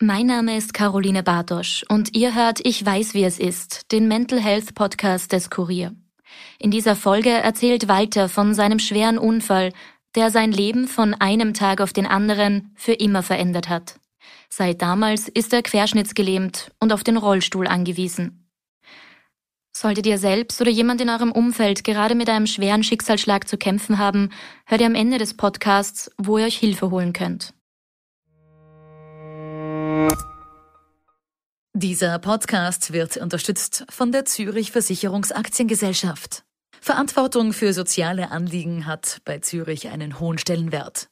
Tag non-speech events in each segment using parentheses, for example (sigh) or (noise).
Mein Name ist Caroline Bartosch und ihr hört Ich weiß, wie es ist, den Mental Health Podcast des Kurier. In dieser Folge erzählt Walter von seinem schweren Unfall, der sein Leben von einem Tag auf den anderen für immer verändert hat. Seit damals ist er querschnittsgelähmt und auf den Rollstuhl angewiesen. Solltet ihr selbst oder jemand in eurem Umfeld gerade mit einem schweren Schicksalsschlag zu kämpfen haben, hört ihr am Ende des Podcasts, wo ihr euch Hilfe holen könnt. Dieser Podcast wird unterstützt von der Zürich Versicherungsaktiengesellschaft. Verantwortung für soziale Anliegen hat bei Zürich einen hohen Stellenwert.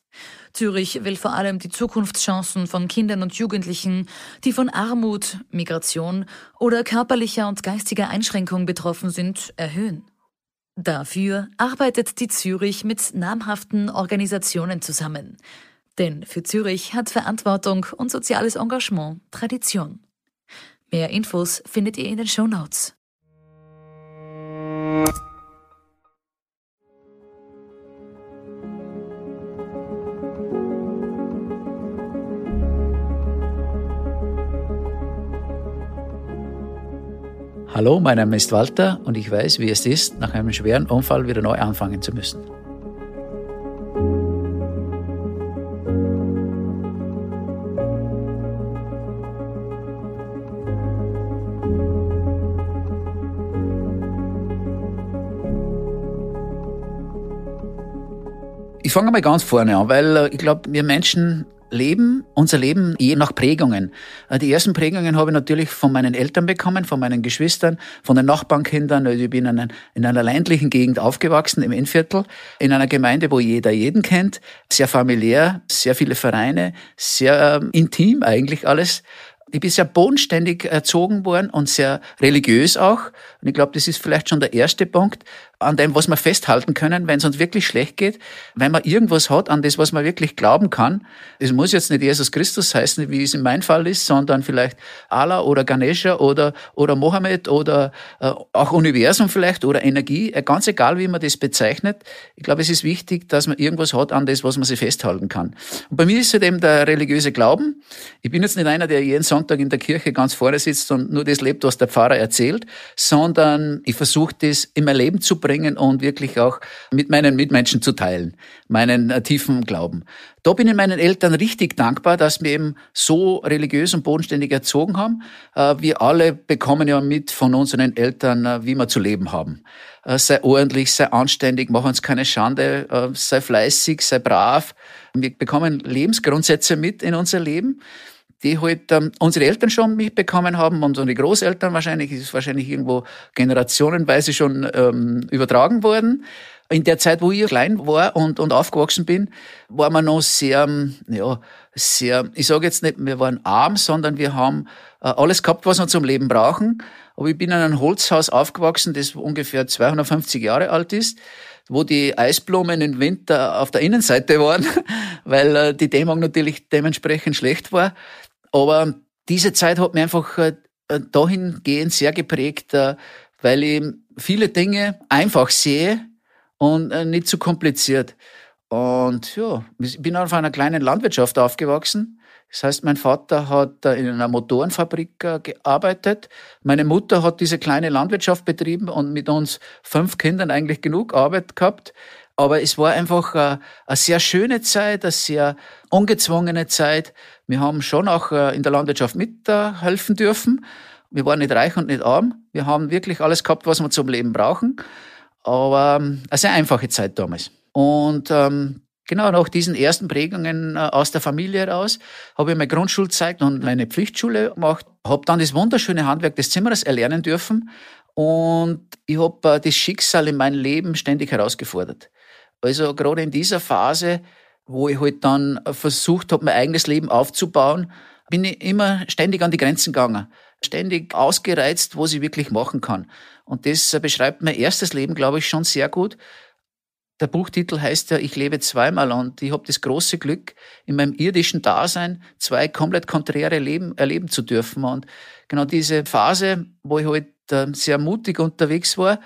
Zürich will vor allem die Zukunftschancen von Kindern und Jugendlichen, die von Armut, Migration oder körperlicher und geistiger Einschränkung betroffen sind, erhöhen. Dafür arbeitet die Zürich mit namhaften Organisationen zusammen. Denn für Zürich hat Verantwortung und soziales Engagement Tradition. Mehr Infos findet ihr in den Show Notes. Hallo, mein Name ist Walter und ich weiß, wie es ist, nach einem schweren Unfall wieder neu anfangen zu müssen. Ich fange mal ganz vorne an, weil äh, ich glaube, wir Menschen leben, unser Leben je nach Prägungen. Äh, die ersten Prägungen habe ich natürlich von meinen Eltern bekommen, von meinen Geschwistern, von den Nachbarnkindern. Also ich bin in, einer, in einer ländlichen Gegend aufgewachsen, im Innviertel, in einer Gemeinde, wo jeder jeden kennt, sehr familiär, sehr viele Vereine, sehr ähm, intim eigentlich alles. Ich bin sehr bodenständig erzogen worden und sehr religiös auch. Und ich glaube, das ist vielleicht schon der erste Punkt an dem, was wir festhalten können, wenn es uns wirklich schlecht geht, wenn man irgendwas hat, an das, was man wirklich glauben kann. Es muss jetzt nicht Jesus Christus heißen, wie es in meinem Fall ist, sondern vielleicht Allah oder Ganesha oder, oder Mohammed oder äh, auch Universum vielleicht oder Energie, äh, ganz egal, wie man das bezeichnet. Ich glaube, es ist wichtig, dass man irgendwas hat, an das, was man sich festhalten kann. Und bei mir ist es eben der religiöse Glauben. Ich bin jetzt nicht einer, der jeden Sonntag in der Kirche ganz vorne sitzt und nur das lebt, was der Pfarrer erzählt, sondern ich versuche das in mein Leben zu bringen und wirklich auch mit meinen Mitmenschen zu teilen, meinen äh, tiefen Glauben. Da bin ich meinen Eltern richtig dankbar, dass wir eben so religiös und bodenständig erzogen haben. Äh, wir alle bekommen ja mit von unseren Eltern, äh, wie wir zu leben haben. Sei ordentlich, sei anständig, mach uns keine Schande, sei fleißig, sei brav. Wir bekommen Lebensgrundsätze mit in unser Leben die halt ähm, unsere Eltern schon mitbekommen haben und unsere Großeltern wahrscheinlich, ist wahrscheinlich irgendwo generationenweise schon ähm, übertragen worden. In der Zeit, wo ich klein war und, und aufgewachsen bin, war man noch sehr, ähm, ja, sehr, ich sage jetzt nicht, wir waren arm, sondern wir haben äh, alles gehabt, was wir zum Leben brauchen. Aber ich bin in einem Holzhaus aufgewachsen, das ungefähr 250 Jahre alt ist wo die Eisblumen im Winter auf der Innenseite waren, (laughs) weil äh, die Dämmung natürlich dementsprechend schlecht war. Aber diese Zeit hat mich einfach äh, dahingehend sehr geprägt, äh, weil ich viele Dinge einfach sehe und äh, nicht zu kompliziert. Und ja, ich bin auf einer kleinen Landwirtschaft aufgewachsen. Das heißt, mein Vater hat in einer Motorenfabrik gearbeitet. Meine Mutter hat diese kleine Landwirtschaft betrieben und mit uns fünf Kindern eigentlich genug Arbeit gehabt. Aber es war einfach eine, eine sehr schöne Zeit, eine sehr ungezwungene Zeit. Wir haben schon auch äh, in der Landwirtschaft mithelfen dürfen. Wir waren nicht reich und nicht arm. Wir haben wirklich alles gehabt, was wir zum Leben brauchen. Aber ähm, eine sehr einfache Zeit damals. Und ähm, genau nach diesen ersten Prägungen äh, aus der Familie heraus habe ich meine Grundschulzeit und meine Pflichtschule gemacht. Habe dann das wunderschöne Handwerk des Zimmerers erlernen dürfen. Und ich habe äh, das Schicksal in meinem Leben ständig herausgefordert. Also gerade in dieser Phase, wo ich halt dann versucht habe, mein eigenes Leben aufzubauen, bin ich immer ständig an die Grenzen gegangen. Ständig ausgereizt, was ich wirklich machen kann. Und das beschreibt mein erstes Leben, glaube ich, schon sehr gut. Der Buchtitel heißt ja, ich lebe zweimal und ich habe das große Glück, in meinem irdischen Dasein zwei komplett konträre Leben erleben zu dürfen. Und genau diese Phase, wo ich halt äh, sehr mutig unterwegs war,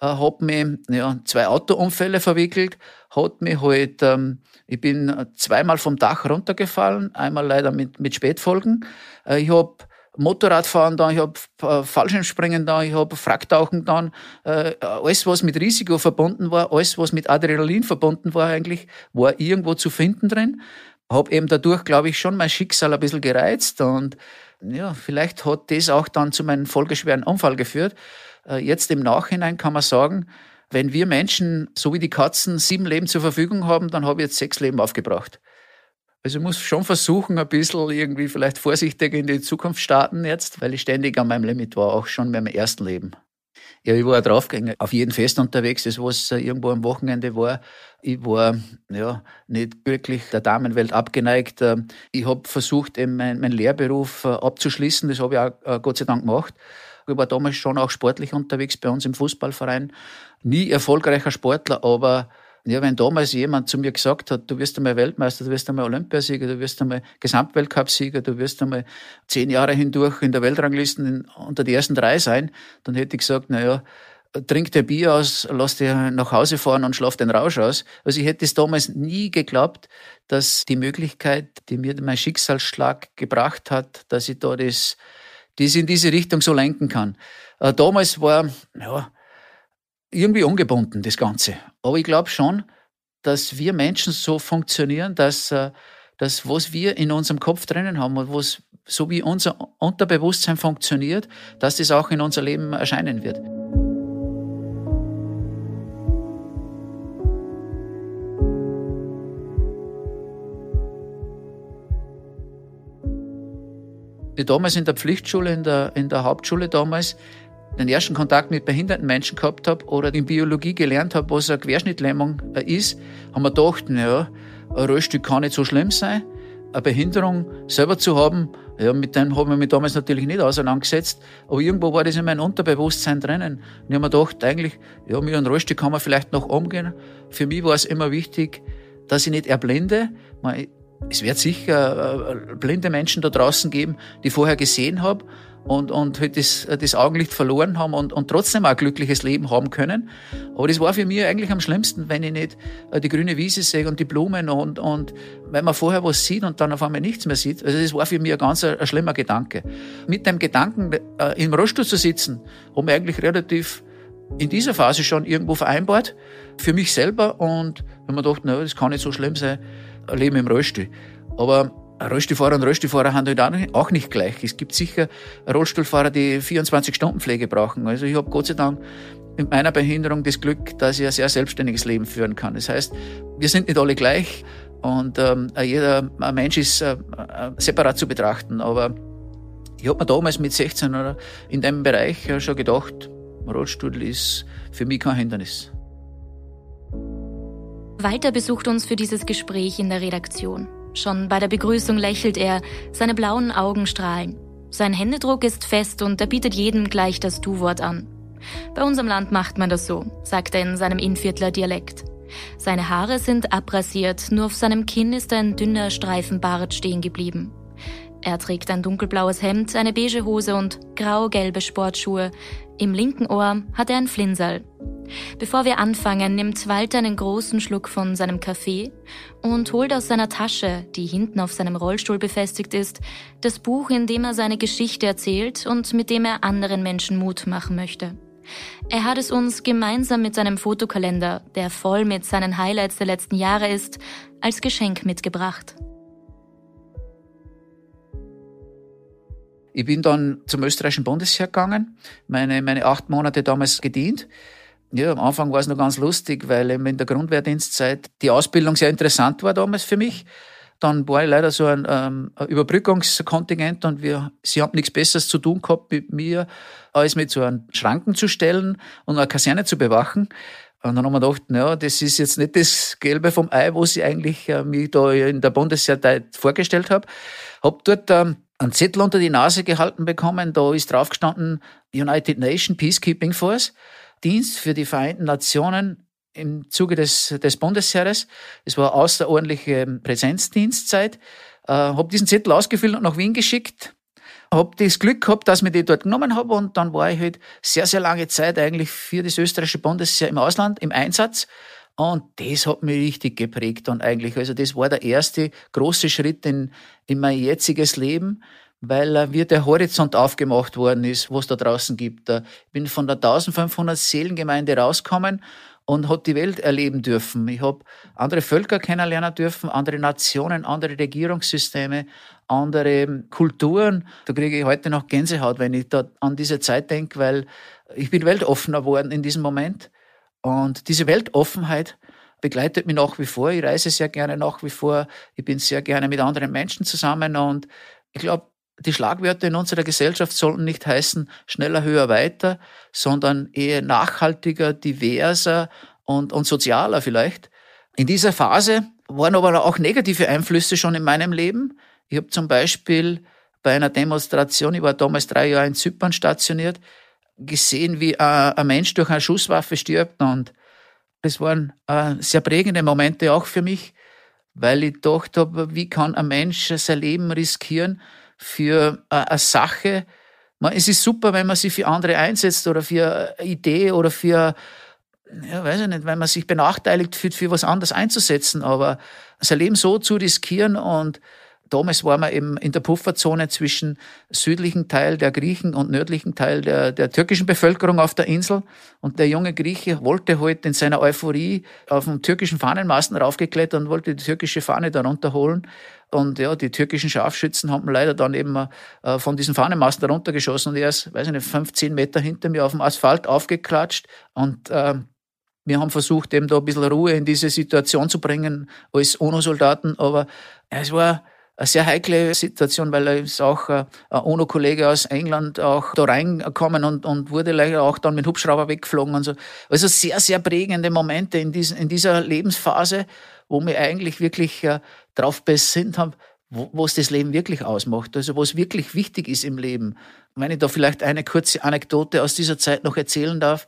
äh, hat mich ja, zwei Autounfälle verwickelt, hat mich halt, ähm, ich bin zweimal vom Dach runtergefallen, einmal leider mit, mit Spätfolgen. Äh, ich habe Motorradfahren da, ich habe äh, Fallschirmspringen da, ich habe Fracktauchen da, äh, alles was mit Risiko verbunden war, alles was mit Adrenalin verbunden war eigentlich, war irgendwo zu finden drin. Habe eben dadurch, glaube ich, schon mein Schicksal ein bisschen gereizt und ja, vielleicht hat das auch dann zu meinem folgeschweren Unfall geführt. Äh, jetzt im Nachhinein kann man sagen, wenn wir Menschen, so wie die Katzen, sieben Leben zur Verfügung haben, dann habe ich jetzt sechs Leben aufgebracht. Also ich muss schon versuchen, ein bisschen irgendwie vielleicht vorsichtig in die Zukunft starten jetzt, weil ich ständig an meinem Limit war, auch schon beim ersten Leben. Ja, ich war draufgegangen, auf jeden Fest unterwegs, das was irgendwo am Wochenende war. Ich war ja nicht wirklich der Damenwelt abgeneigt. Ich habe versucht, eben meinen mein Lehrberuf äh, abzuschließen. Das habe ich auch äh, Gott sei Dank gemacht. Ich war damals schon auch sportlich unterwegs bei uns im Fußballverein. Nie erfolgreicher Sportler, aber ja, wenn damals jemand zu mir gesagt hat, du wirst einmal Weltmeister, du wirst einmal Olympiasieger, du wirst einmal Gesamtweltcupsieger, du wirst einmal zehn Jahre hindurch in der Weltranglisten unter die ersten drei sein, dann hätte ich gesagt, na ja, trink dir Bier aus, lass dir nach Hause fahren und schlaf den Rausch aus. Also ich hätte es damals nie geglaubt, dass die Möglichkeit, die mir mein Schicksalsschlag gebracht hat, dass ich da das, das in diese Richtung so lenken kann. Äh, damals war, ja, irgendwie ungebunden, das Ganze. Aber ich glaube schon, dass wir Menschen so funktionieren, dass, äh, dass was wir in unserem Kopf drinnen haben und was, so wie unser Unterbewusstsein funktioniert, dass das auch in unser Leben erscheinen wird. Damals in der Pflichtschule, in der, in der Hauptschule damals, den ersten Kontakt mit behinderten Menschen gehabt habe oder in Biologie gelernt habe, was eine Querschnittlähmung äh, ist, haben wir gedacht, naja, ein Rollstuhl kann nicht so schlimm sein. Eine Behinderung selber zu haben, ja, mit dem habe ich mich damals natürlich nicht auseinandergesetzt, aber irgendwo war das in meinem Unterbewusstsein drinnen. Und ich habe mir gedacht, eigentlich, ja, mit einem Rollstuhl kann man vielleicht noch umgehen. Für mich war es immer wichtig, dass ich nicht erblinde. Es wird sicher äh, blinde Menschen da draußen geben, die vorher gesehen habe und, und halt das, das Augenlicht verloren haben und, und trotzdem auch ein glückliches Leben haben können. Aber das war für mich eigentlich am schlimmsten, wenn ich nicht äh, die grüne Wiese sehe und die Blumen und, und wenn man vorher was sieht und dann auf einmal nichts mehr sieht. Also das war für mich ein ganz ein, ein schlimmer Gedanke. Mit dem Gedanken, äh, im Rollstuhl zu sitzen, haben wir eigentlich relativ in dieser Phase schon irgendwo vereinbart, für mich selber und wenn man dachte, na, das kann nicht so schlimm sein, ein Leben im Rollstuhl. Aber Rollstuhlfahrer und Rollstuhlfahrer haben halt auch nicht gleich. Es gibt sicher Rollstuhlfahrer, die 24-Stunden-Pflege brauchen. Also ich habe Gott sei Dank mit meiner Behinderung das Glück, dass ich ein sehr selbstständiges Leben führen kann. Das heißt, wir sind nicht alle gleich und ähm, jeder Mensch ist äh, äh, separat zu betrachten. Aber ich habe mir damals mit 16 oder in dem Bereich schon gedacht, Rollstuhl ist für mich kein Hindernis. Walter besucht uns für dieses Gespräch in der Redaktion. Schon bei der Begrüßung lächelt er, seine blauen Augen strahlen. Sein Händedruck ist fest und er bietet jedem gleich das Du-Wort an. Bei unserem Land macht man das so, sagt er in seinem Innviertler Dialekt. Seine Haare sind abrasiert, nur auf seinem Kinn ist ein dünner Streifen Bart stehen geblieben. Er trägt ein dunkelblaues Hemd, eine beige Hose und grau-gelbe Sportschuhe. Im linken Ohr hat er ein Flinsal. Bevor wir anfangen, nimmt Walter einen großen Schluck von seinem Kaffee und holt aus seiner Tasche, die hinten auf seinem Rollstuhl befestigt ist, das Buch, in dem er seine Geschichte erzählt und mit dem er anderen Menschen Mut machen möchte. Er hat es uns gemeinsam mit seinem Fotokalender, der voll mit seinen Highlights der letzten Jahre ist, als Geschenk mitgebracht. Ich bin dann zum österreichischen Bundesheer gegangen, meine, meine acht Monate damals gedient ja, am Anfang war es noch ganz lustig, weil eben in der Grundwehrdienstzeit die Ausbildung sehr interessant war damals für mich. Dann war ich leider so ein, ähm, Überbrückungskontingent und wir, sie haben nichts Besseres zu tun gehabt mit mir, als mit so einem Schranken zu stellen und eine Kaserne zu bewachen. Und dann haben wir gedacht, naja, das ist jetzt nicht das Gelbe vom Ei, was ich eigentlich äh, mich da in der Bundesheerzeit vorgestellt habe. Hab dort ähm, einen Zettel unter die Nase gehalten bekommen, da ist drauf gestanden United Nation Peacekeeping Force. Dienst für die Vereinten Nationen im Zuge des, des Bundesheeres. Es war außerordentliche Präsenzdienstzeit. Äh, habe diesen Zettel ausgefüllt und nach Wien geschickt. habe das Glück gehabt, dass ich die dort genommen habe und dann war ich halt sehr, sehr lange Zeit eigentlich für das österreichische Bundesheer im Ausland, im Einsatz. Und das hat mich richtig geprägt und eigentlich, also das war der erste große Schritt in, in mein jetziges Leben, weil äh, wie der Horizont aufgemacht worden ist, was da draußen gibt. Ich bin von der 1500 Seelengemeinde rausgekommen und habe die Welt erleben dürfen. Ich habe andere Völker kennenlernen dürfen, andere Nationen, andere Regierungssysteme, andere Kulturen. Da kriege ich heute noch Gänsehaut, wenn ich da an diese Zeit denke, weil ich bin weltoffener geworden in diesem Moment. Und diese Weltoffenheit begleitet mich nach wie vor. Ich reise sehr gerne nach wie vor. Ich bin sehr gerne mit anderen Menschen zusammen. Und ich glaube, die Schlagwörter in unserer Gesellschaft sollten nicht heißen schneller, höher, weiter, sondern eher nachhaltiger, diverser und, und sozialer vielleicht. In dieser Phase waren aber auch negative Einflüsse schon in meinem Leben. Ich habe zum Beispiel bei einer Demonstration, ich war damals drei Jahre in Zypern stationiert, gesehen, wie ein Mensch durch eine Schusswaffe stirbt. Und das waren äh, sehr prägende Momente auch für mich, weil ich gedacht habe, wie kann ein Mensch sein Leben riskieren für äh, eine Sache. Es ist super, wenn man sich für andere einsetzt oder für eine Idee oder für, ja, weiß ich nicht, wenn man sich benachteiligt fühlt, für was anderes einzusetzen, aber sein Leben so zu riskieren und Damals waren wir eben in der Pufferzone zwischen südlichen Teil der Griechen und nördlichen Teil der, der türkischen Bevölkerung auf der Insel. Und der junge Grieche wollte heute halt in seiner Euphorie auf den türkischen Fahnenmasten raufgeklettert und wollte die türkische Fahne darunter holen. Und ja, die türkischen Scharfschützen haben leider dann eben äh, von diesen Fahnenmasten runtergeschossen und er ist, weiß ich nicht, 15 Meter hinter mir auf dem Asphalt aufgeklatscht und äh, wir haben versucht, eben da ein bisschen Ruhe in diese Situation zu bringen als UNO-Soldaten, aber es war eine sehr heikle Situation, weil er ist auch äh, ein UNO-Kollege aus England auch da reingekommen und, und wurde leider auch dann mit Hubschrauber weggeflogen und so. Also sehr, sehr prägende Momente in, diesen, in dieser Lebensphase, wo wir eigentlich wirklich äh, darauf besinnt haben, wo, was das Leben wirklich ausmacht, also was wirklich wichtig ist im Leben. wenn ich da vielleicht eine kurze Anekdote aus dieser Zeit noch erzählen darf.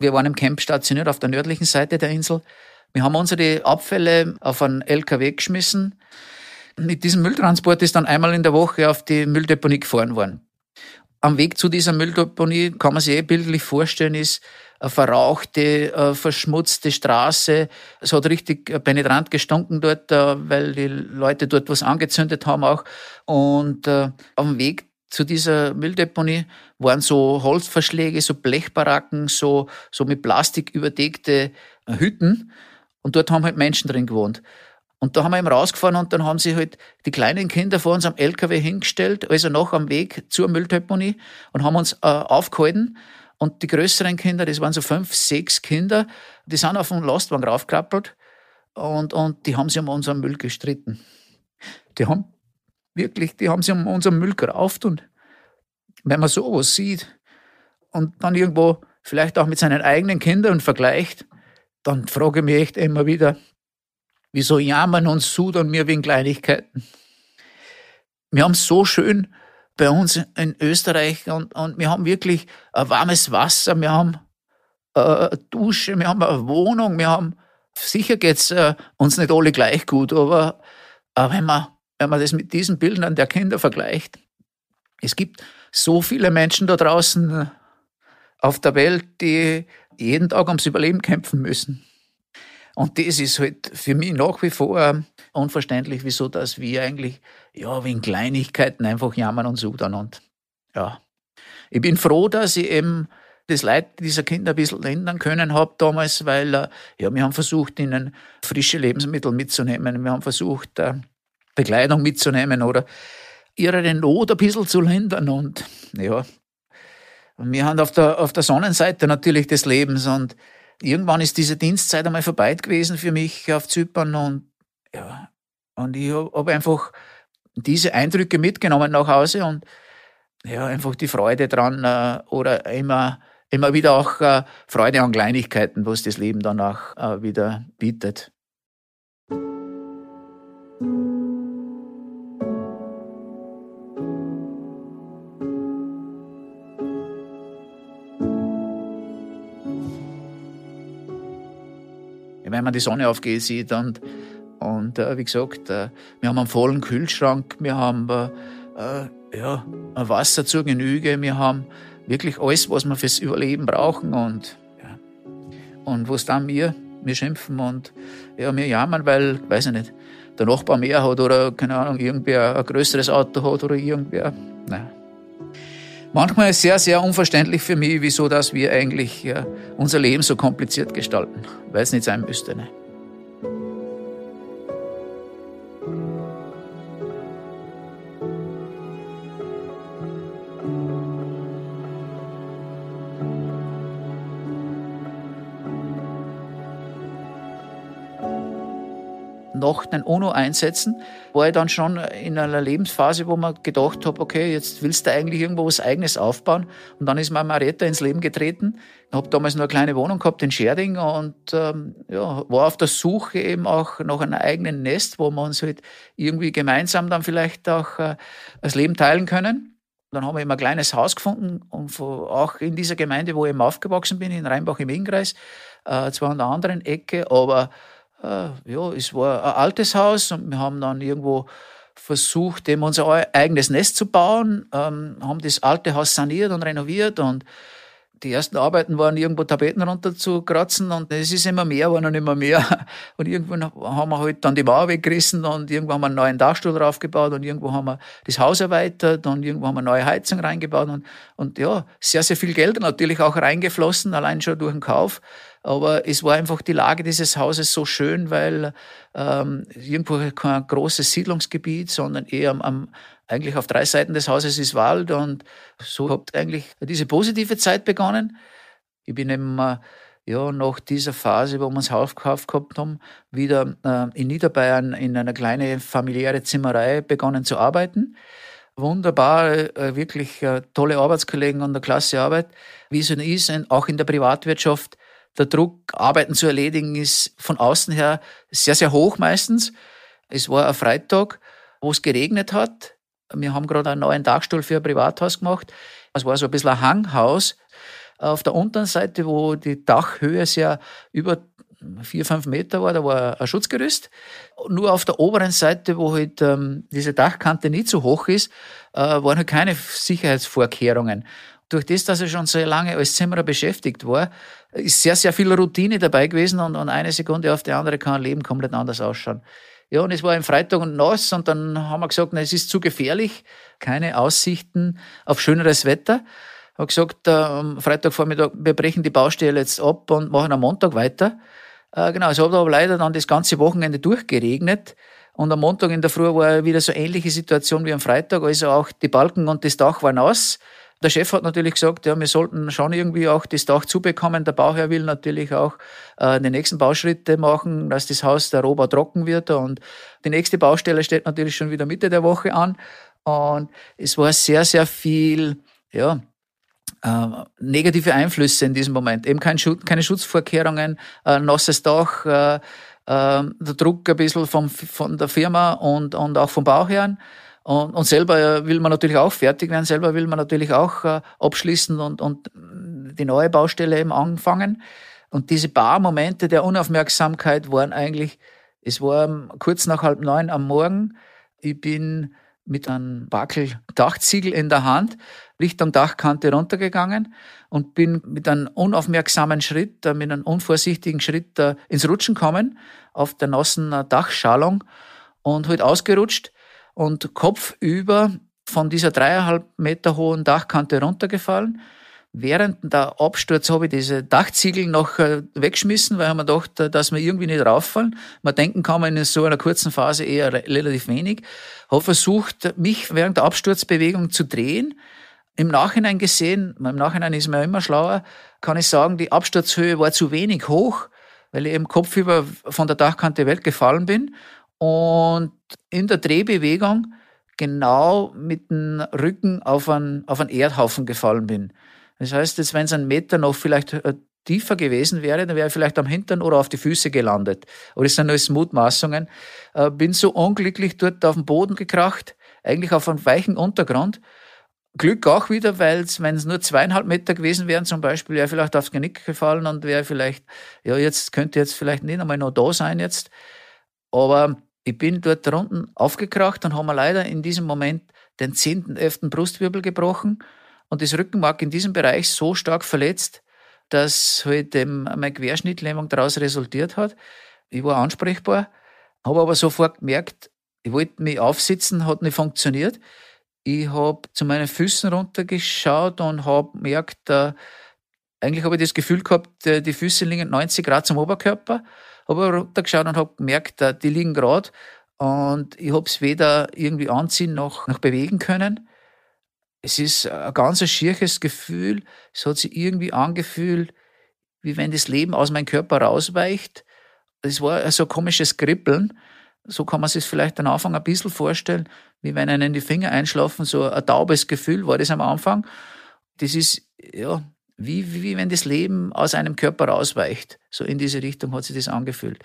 Wir waren im Camp stationiert auf der nördlichen Seite der Insel. Wir haben unsere Abfälle auf einen LKW geschmissen mit diesem Mülltransport ist dann einmal in der Woche auf die Mülldeponie gefahren worden. Am Weg zu dieser Mülldeponie kann man sich eh bildlich vorstellen, ist verrauchte, eine verschmutzte Straße. Es hat richtig penetrant gestunken dort, äh, weil die Leute dort was angezündet haben auch. Und äh, auf dem Weg zu dieser Mülldeponie waren so Holzverschläge, so Blechbaracken, so, so mit Plastik überdeckte Hütten. Und dort haben halt Menschen drin gewohnt. Und da haben wir eben rausgefahren und dann haben sie halt die kleinen Kinder vor uns am LKW hingestellt, also noch am Weg zur Mülldeponie und haben uns äh, aufgehalten. Und die größeren Kinder, das waren so fünf, sechs Kinder, die sind auf den Lastwagen raufgekrabbelt und, und die haben sich um unseren Müll gestritten. Die haben wirklich, die haben sich um unseren Müll gerauft und wenn man sowas sieht und dann irgendwo vielleicht auch mit seinen eigenen Kindern vergleicht, dann frage ich mich echt immer wieder, Wieso jammern und sudern wir wegen Kleinigkeiten? Wir haben es so schön bei uns in Österreich und, und wir haben wirklich ein warmes Wasser, wir haben äh, eine Dusche, wir haben eine Wohnung, wir haben, sicher geht's äh, uns nicht alle gleich gut, aber, aber wenn, man, wenn man das mit diesen Bildern der Kinder vergleicht, es gibt so viele Menschen da draußen äh, auf der Welt, die jeden Tag ums Überleben kämpfen müssen. Und das ist halt für mich nach wie vor unverständlich, wieso dass wir eigentlich, ja, wegen Kleinigkeiten einfach jammern und sudern und, ja. Ich bin froh, dass ich eben das Leid dieser Kinder ein bisschen ändern können habe damals, weil, äh, ja, wir haben versucht, ihnen frische Lebensmittel mitzunehmen. Wir haben versucht, äh, Bekleidung mitzunehmen oder ihre Not ein bisschen zu lindern und, ja. Wir haben auf der, auf der Sonnenseite natürlich des Lebens und irgendwann ist diese Dienstzeit einmal vorbei gewesen für mich auf Zypern und ja, und ich habe einfach diese Eindrücke mitgenommen nach Hause und ja, einfach die Freude dran äh, oder immer, immer wieder auch äh, Freude an Kleinigkeiten, was das Leben danach äh, wieder bietet. wenn man die Sonne aufgehen sieht. Und, und äh, wie gesagt, äh, wir haben einen vollen Kühlschrank, wir haben äh, äh, ja, ein Wasser zur Genüge. Wir haben wirklich alles, was wir fürs Überleben brauchen und, ja. und was dann wir, wir schimpfen und, ja, wir jammern, weil, weiß ich nicht, der Nachbar mehr hat oder, keine Ahnung, irgendwer ein größeres Auto hat oder irgendwer, nein. Manchmal ist es sehr, sehr unverständlich für mich, wieso dass wir eigentlich ja, unser Leben so kompliziert gestalten, weil es nicht sein müsste. Ne? Nach den UNO-Einsätzen war ich dann schon in einer Lebensphase, wo man gedacht habe, okay, jetzt willst du eigentlich irgendwo was Eigenes aufbauen. Und dann ist mir Marietta ins Leben getreten. Ich habe damals nur eine kleine Wohnung gehabt in Scherding und ähm, ja, war auf der Suche eben auch nach einem eigenen Nest, wo wir uns halt irgendwie gemeinsam dann vielleicht auch äh, das Leben teilen können. Dann haben wir eben ein kleines Haus gefunden und auch in dieser Gemeinde, wo ich eben aufgewachsen bin, in Rheinbach im Innkreis, äh, zwar an der anderen Ecke, aber ja, es war ein altes Haus und wir haben dann irgendwo versucht, eben unser eigenes Nest zu bauen, ähm, haben das alte Haus saniert und renoviert und die ersten Arbeiten waren irgendwo Tapeten runterzukratzen und es ist immer mehr, war noch immer mehr. (laughs) Und irgendwann haben wir halt dann die Mauer weggerissen und irgendwo haben wir einen neuen Dachstuhl draufgebaut und irgendwo haben wir das Haus erweitert und irgendwo haben wir neue Heizung reingebaut und, und ja, sehr, sehr viel Geld natürlich auch reingeflossen, allein schon durch den Kauf. Aber es war einfach die Lage dieses Hauses so schön, weil ähm, irgendwo kein großes Siedlungsgebiet, sondern eher am, am eigentlich auf drei Seiten des Hauses ist Wald und so hat eigentlich diese positive Zeit begonnen. Ich bin eben äh, ja, nach dieser Phase, wo wir das Haus gekauft gehabt haben, wieder äh, in Niederbayern in einer kleinen familiäre Zimmerei begonnen zu arbeiten. Wunderbar, äh, wirklich äh, tolle Arbeitskollegen und eine klasse Arbeit. Wie es ist, auch in der Privatwirtschaft, der Druck, Arbeiten zu erledigen, ist von außen her sehr, sehr hoch meistens. Es war ein Freitag, wo es geregnet hat. Wir haben gerade einen neuen Dachstuhl für ein Privathaus gemacht. Es war so ein bisschen ein Hanghaus. Auf der unteren Seite, wo die Dachhöhe sehr über vier, fünf Meter war, da war ein Schutzgerüst. Nur auf der oberen Seite, wo halt ähm, diese Dachkante nicht so hoch ist, äh, waren halt keine Sicherheitsvorkehrungen durch das, dass er schon so lange als Zimmerer beschäftigt war, ist sehr, sehr viel Routine dabei gewesen und, und eine Sekunde auf die andere kann ein Leben komplett anders ausschauen. Ja, und es war am Freitag und nass und dann haben wir gesagt, na, es ist zu gefährlich, keine Aussichten auf schöneres Wetter. Habe gesagt, äh, am Freitagvormittag, wir brechen die Baustelle jetzt ab und machen am Montag weiter. Äh, genau, es hat aber leider dann das ganze Wochenende durchgeregnet. Und am Montag in der Früh war wieder so ähnliche Situation wie am Freitag. Also auch die Balken und das Dach waren aus. Der Chef hat natürlich gesagt, ja, wir sollten schon irgendwie auch das Dach zubekommen. Der Bauherr will natürlich auch äh, die nächsten Bauschritte machen, dass das Haus der Rohbau trocken wird. Und die nächste Baustelle steht natürlich schon wieder Mitte der Woche an. Und es war sehr, sehr viel, ja, äh, negative Einflüsse in diesem Moment. Eben kein Schutz, keine Schutzvorkehrungen, äh, nasses Dach, äh, äh, der Druck ein bisschen vom, von der Firma und, und auch vom Bauherrn. Und, und selber will man natürlich auch fertig werden, selber will man natürlich auch äh, abschließen und, und die neue Baustelle eben anfangen. Und diese paar Momente der Unaufmerksamkeit waren eigentlich, es war kurz nach halb neun am Morgen. Ich bin mit einem Backel Dachziegel in der Hand Richtung Dachkante runtergegangen und bin mit einem unaufmerksamen Schritt, äh, mit einem unvorsichtigen Schritt äh, ins Rutschen gekommen auf der nassen Dachschalung und halt ausgerutscht und kopfüber von dieser dreieinhalb Meter hohen Dachkante runtergefallen. Während der Absturz habe ich diese Dachziegel noch äh, weggeschmissen, weil man dachte, dass wir irgendwie nicht rauffallen. Man denken kann man in so einer kurzen Phase eher relativ wenig. Habe versucht, mich während der Absturzbewegung zu drehen. Im Nachhinein gesehen, im Nachhinein ist man immer schlauer, kann ich sagen, die Absturzhöhe war zu wenig hoch, weil ich eben kopfüber von der Dachkante weggefallen bin und in der Drehbewegung genau mit dem Rücken auf einen, auf einen Erdhaufen gefallen bin. Das heißt, jetzt, wenn es ein Meter noch vielleicht äh, tiefer gewesen wäre, dann wäre ich vielleicht am Hintern oder auf die Füße gelandet. Aber das sind alles Mutmaßungen. Äh, bin so unglücklich dort auf den Boden gekracht, eigentlich auf einen weichen Untergrund. Glück auch wieder, weil wenn es nur zweieinhalb Meter gewesen wären, zum Beispiel, wäre vielleicht aufs Genick gefallen und wäre vielleicht, ja, jetzt könnte jetzt vielleicht nicht einmal noch da sein jetzt. Aber ich bin dort unten aufgekracht und habe mir leider in diesem Moment den zehnten, elften Brustwirbel gebrochen und das Rückenmark in diesem Bereich so stark verletzt, dass halt ähm, meine Querschnittlähmung daraus resultiert hat. Ich war ansprechbar, habe aber sofort gemerkt, ich wollte mich aufsitzen, hat nicht funktioniert. Ich habe zu meinen Füßen runtergeschaut und habe gemerkt, äh, eigentlich habe ich das Gefühl gehabt, äh, die Füße liegen 90 Grad zum Oberkörper. Habe runtergeschaut und habe gemerkt, äh, die liegen gerade und ich habe es weder irgendwie anziehen noch, noch bewegen können. Es ist ein ganz schierches Gefühl. Es hat sich irgendwie angefühlt, wie wenn das Leben aus meinem Körper rausweicht. Es war so ein komisches Kribbeln. So kann man sich vielleicht am Anfang ein bisschen vorstellen, wie wenn einen die Finger einschlafen, so ein taubes Gefühl war das am Anfang. Das ist, ja, wie, wie, wie wenn das Leben aus einem Körper rausweicht. So in diese Richtung hat sich das angefühlt.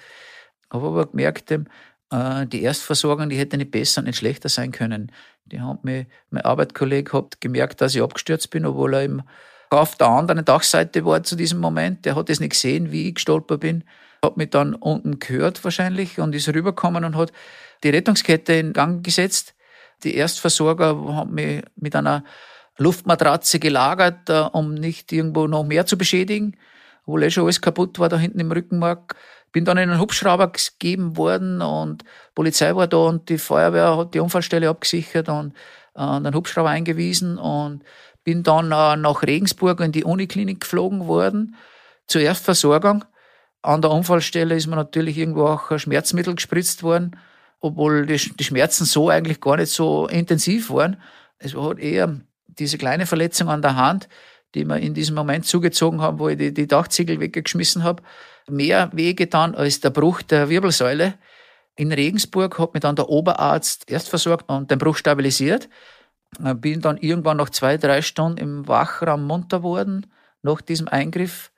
Habe aber gemerkt, äh, die Erstversorgung, die hätte nicht besser und nicht schlechter sein können. Die haben mich, mein Arbeitskollege hat gemerkt, dass ich abgestürzt bin, obwohl er im, auf der anderen Dachseite war zu diesem Moment. Der hat es nicht gesehen, wie ich gestolpert bin. Hat mich dann unten gehört wahrscheinlich und ist rübergekommen und hat die Rettungskette in Gang gesetzt. Die Erstversorger haben mich mit einer Luftmatratze gelagert, äh, um nicht irgendwo noch mehr zu beschädigen, obwohl eh schon alles kaputt war da hinten im Rückenmark. Bin dann in einen Hubschrauber gegeben worden und Polizei war da und die Feuerwehr hat die Unfallstelle abgesichert und äh, einen Hubschrauber eingewiesen und bin dann äh, nach Regensburg in die Uniklinik geflogen worden zur Erstversorgung. An der Unfallstelle ist mir natürlich irgendwo auch ein Schmerzmittel gespritzt worden, obwohl die, die Schmerzen so eigentlich gar nicht so intensiv waren. Es war halt eher diese kleine Verletzung an der Hand, die wir in diesem Moment zugezogen haben, wo ich die, die Dachziegel weggeschmissen habe, mehr wehgetan als der Bruch der Wirbelsäule. In Regensburg hat mich dann der Oberarzt erst versorgt und den Bruch stabilisiert. Bin dann irgendwann nach zwei, drei Stunden im Wachraum munter worden, nach diesem Eingriff.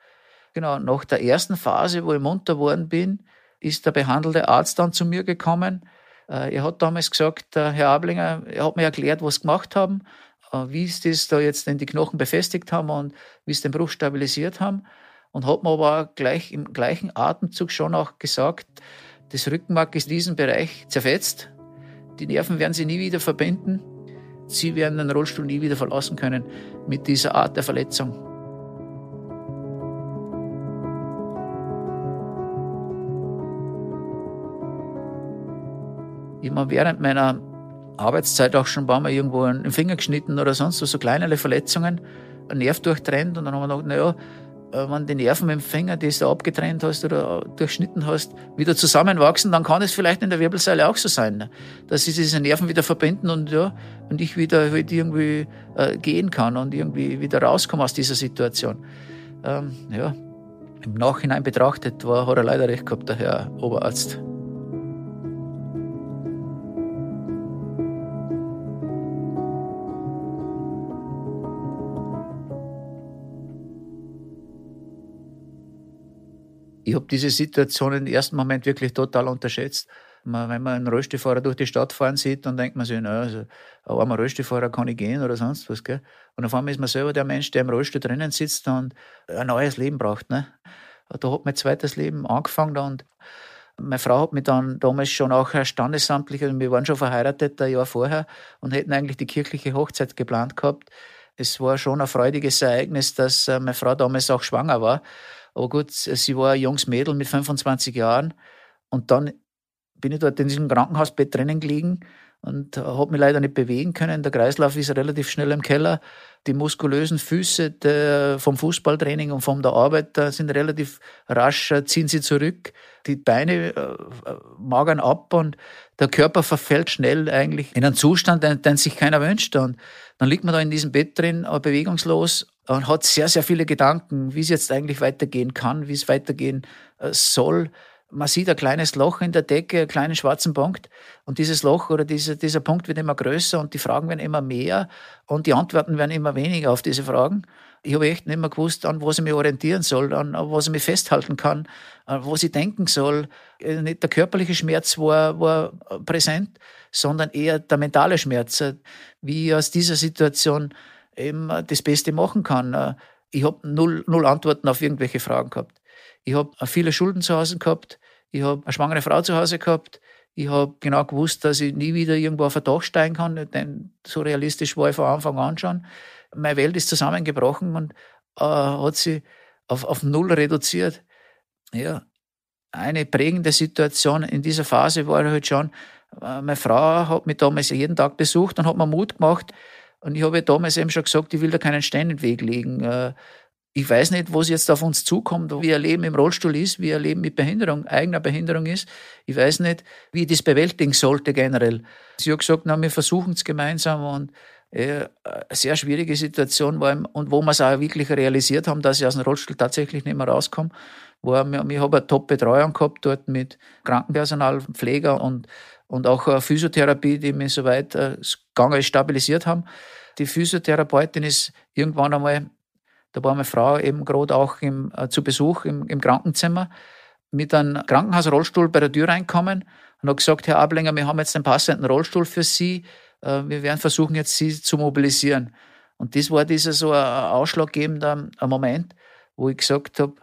Genau, nach der ersten Phase, wo ich munter worden bin, ist der behandelte Arzt dann zu mir gekommen. Äh, er hat damals gesagt, Herr Ablinger, er hat mir erklärt, was sie gemacht haben äh, wie sie das da jetzt in die Knochen befestigt haben und wie sie den Bruch stabilisiert haben. Und hat mir aber gleich im gleichen Atemzug schon auch gesagt, das Rückenmark ist in diesem Bereich zerfetzt. Die Nerven werden sie nie wieder verbinden. Sie werden den Rollstuhl nie wieder verlassen können mit dieser Art der Verletzung. Immer während meiner Arbeitszeit auch schon ein paar Mal irgendwo einen Finger geschnitten oder sonst was, so kleinere Verletzungen, ein Nerv durchtrennt und dann haben wir gedacht, naja, äh, wenn die Nerven dem Finger, die du abgetrennt hast oder durchschnitten hast, wieder zusammenwachsen, dann kann es vielleicht in der Wirbelsäule auch so sein, ne? dass sich diese Nerven wieder verbinden und ja, und ich wieder halt irgendwie äh, gehen kann und irgendwie wieder rauskomme aus dieser Situation. Ähm, ja, im Nachhinein betrachtet war, hat er leider recht gehabt, der Herr Oberarzt. Ich habe diese Situation im ersten Moment wirklich total unterschätzt. Wenn man einen Rollstuhlfahrer durch die Stadt fahren sieht, dann denkt man sich, naja, also, ein armer Rollstuhlfahrer kann ich gehen oder sonst was. Gell? Und auf einmal ist man selber der Mensch, der im Rollstuhl drinnen sitzt und ein neues Leben braucht. Ne? Da hat mein zweites Leben angefangen und meine Frau hat mich dann damals schon auch standesamtlich, also wir waren schon verheiratet ein Jahr vorher und hätten eigentlich die kirchliche Hochzeit geplant gehabt. Es war schon ein freudiges Ereignis, dass äh, meine Frau damals auch schwanger war. Aber gut, sie war ein junges Mädel mit 25 Jahren. Und dann bin ich dort in diesem Krankenhausbett drinnen gelegen und habe mich leider nicht bewegen können. Der Kreislauf ist relativ schnell im Keller. Die muskulösen Füße der, vom Fußballtraining und von der Arbeit sind relativ rasch, äh, ziehen sie zurück. Die Beine äh, magern ab und der Körper verfällt schnell eigentlich in einen Zustand, den, den sich keiner wünscht. Und dann liegt man da in diesem Bett drin, bewegungslos und hat sehr, sehr viele Gedanken, wie es jetzt eigentlich weitergehen kann, wie es weitergehen äh, soll. Man sieht ein kleines Loch in der Decke, einen kleinen schwarzen Punkt. Und dieses Loch oder dieser, dieser Punkt wird immer größer und die Fragen werden immer mehr und die Antworten werden immer weniger auf diese Fragen. Ich habe echt nicht mehr gewusst, an was ich mich orientieren soll, an was ich mich festhalten kann, an was ich denken soll. Äh, der körperliche Schmerz war, war präsent, sondern eher der mentale Schmerz. Wie ich aus dieser Situation eben das Beste machen kann. Äh, ich habe null, null Antworten auf irgendwelche Fragen gehabt. Ich habe viele Schulden zu Hause gehabt. Ich habe eine schwangere Frau zu Hause gehabt. Ich habe genau gewusst, dass ich nie wieder irgendwo auf ein Dach steigen kann, denn so realistisch war ich von Anfang an schon. Meine Welt ist zusammengebrochen und äh, hat sich auf, auf Null reduziert. Ja, eine prägende Situation in dieser Phase war halt schon, äh, meine Frau hat mich damals jeden Tag besucht und hat mir Mut gemacht. Und ich habe damals eben schon gesagt, ich will da keinen Stein in den Weg legen. Äh, ich weiß nicht, was jetzt auf uns zukommt, wie ein Leben im Rollstuhl ist, wie ein Leben mit Behinderung, eigener Behinderung ist. Ich weiß nicht, wie ich das bewältigen sollte generell. Sie hat gesagt, na, wir versuchen es gemeinsam und äh, eine sehr schwierige Situation war und wo wir es auch wirklich realisiert haben, dass ich aus dem Rollstuhl tatsächlich nicht mehr rauskomme. War, ich habe eine Top-Betreuung gehabt dort mit Krankenpersonal, Pfleger und, und auch Physiotherapie, die mich soweit äh, gegangen ist, stabilisiert haben. Die Physiotherapeutin ist irgendwann einmal da war meine Frau eben gerade auch im, äh, zu Besuch im, im Krankenzimmer mit einem Krankenhausrollstuhl bei der Tür reinkommen und hat gesagt, Herr Ablinger, wir haben jetzt einen passenden Rollstuhl für Sie. Äh, wir werden versuchen, jetzt Sie zu mobilisieren. Und das war dieser so ein ausschlaggebender Moment, wo ich gesagt habe,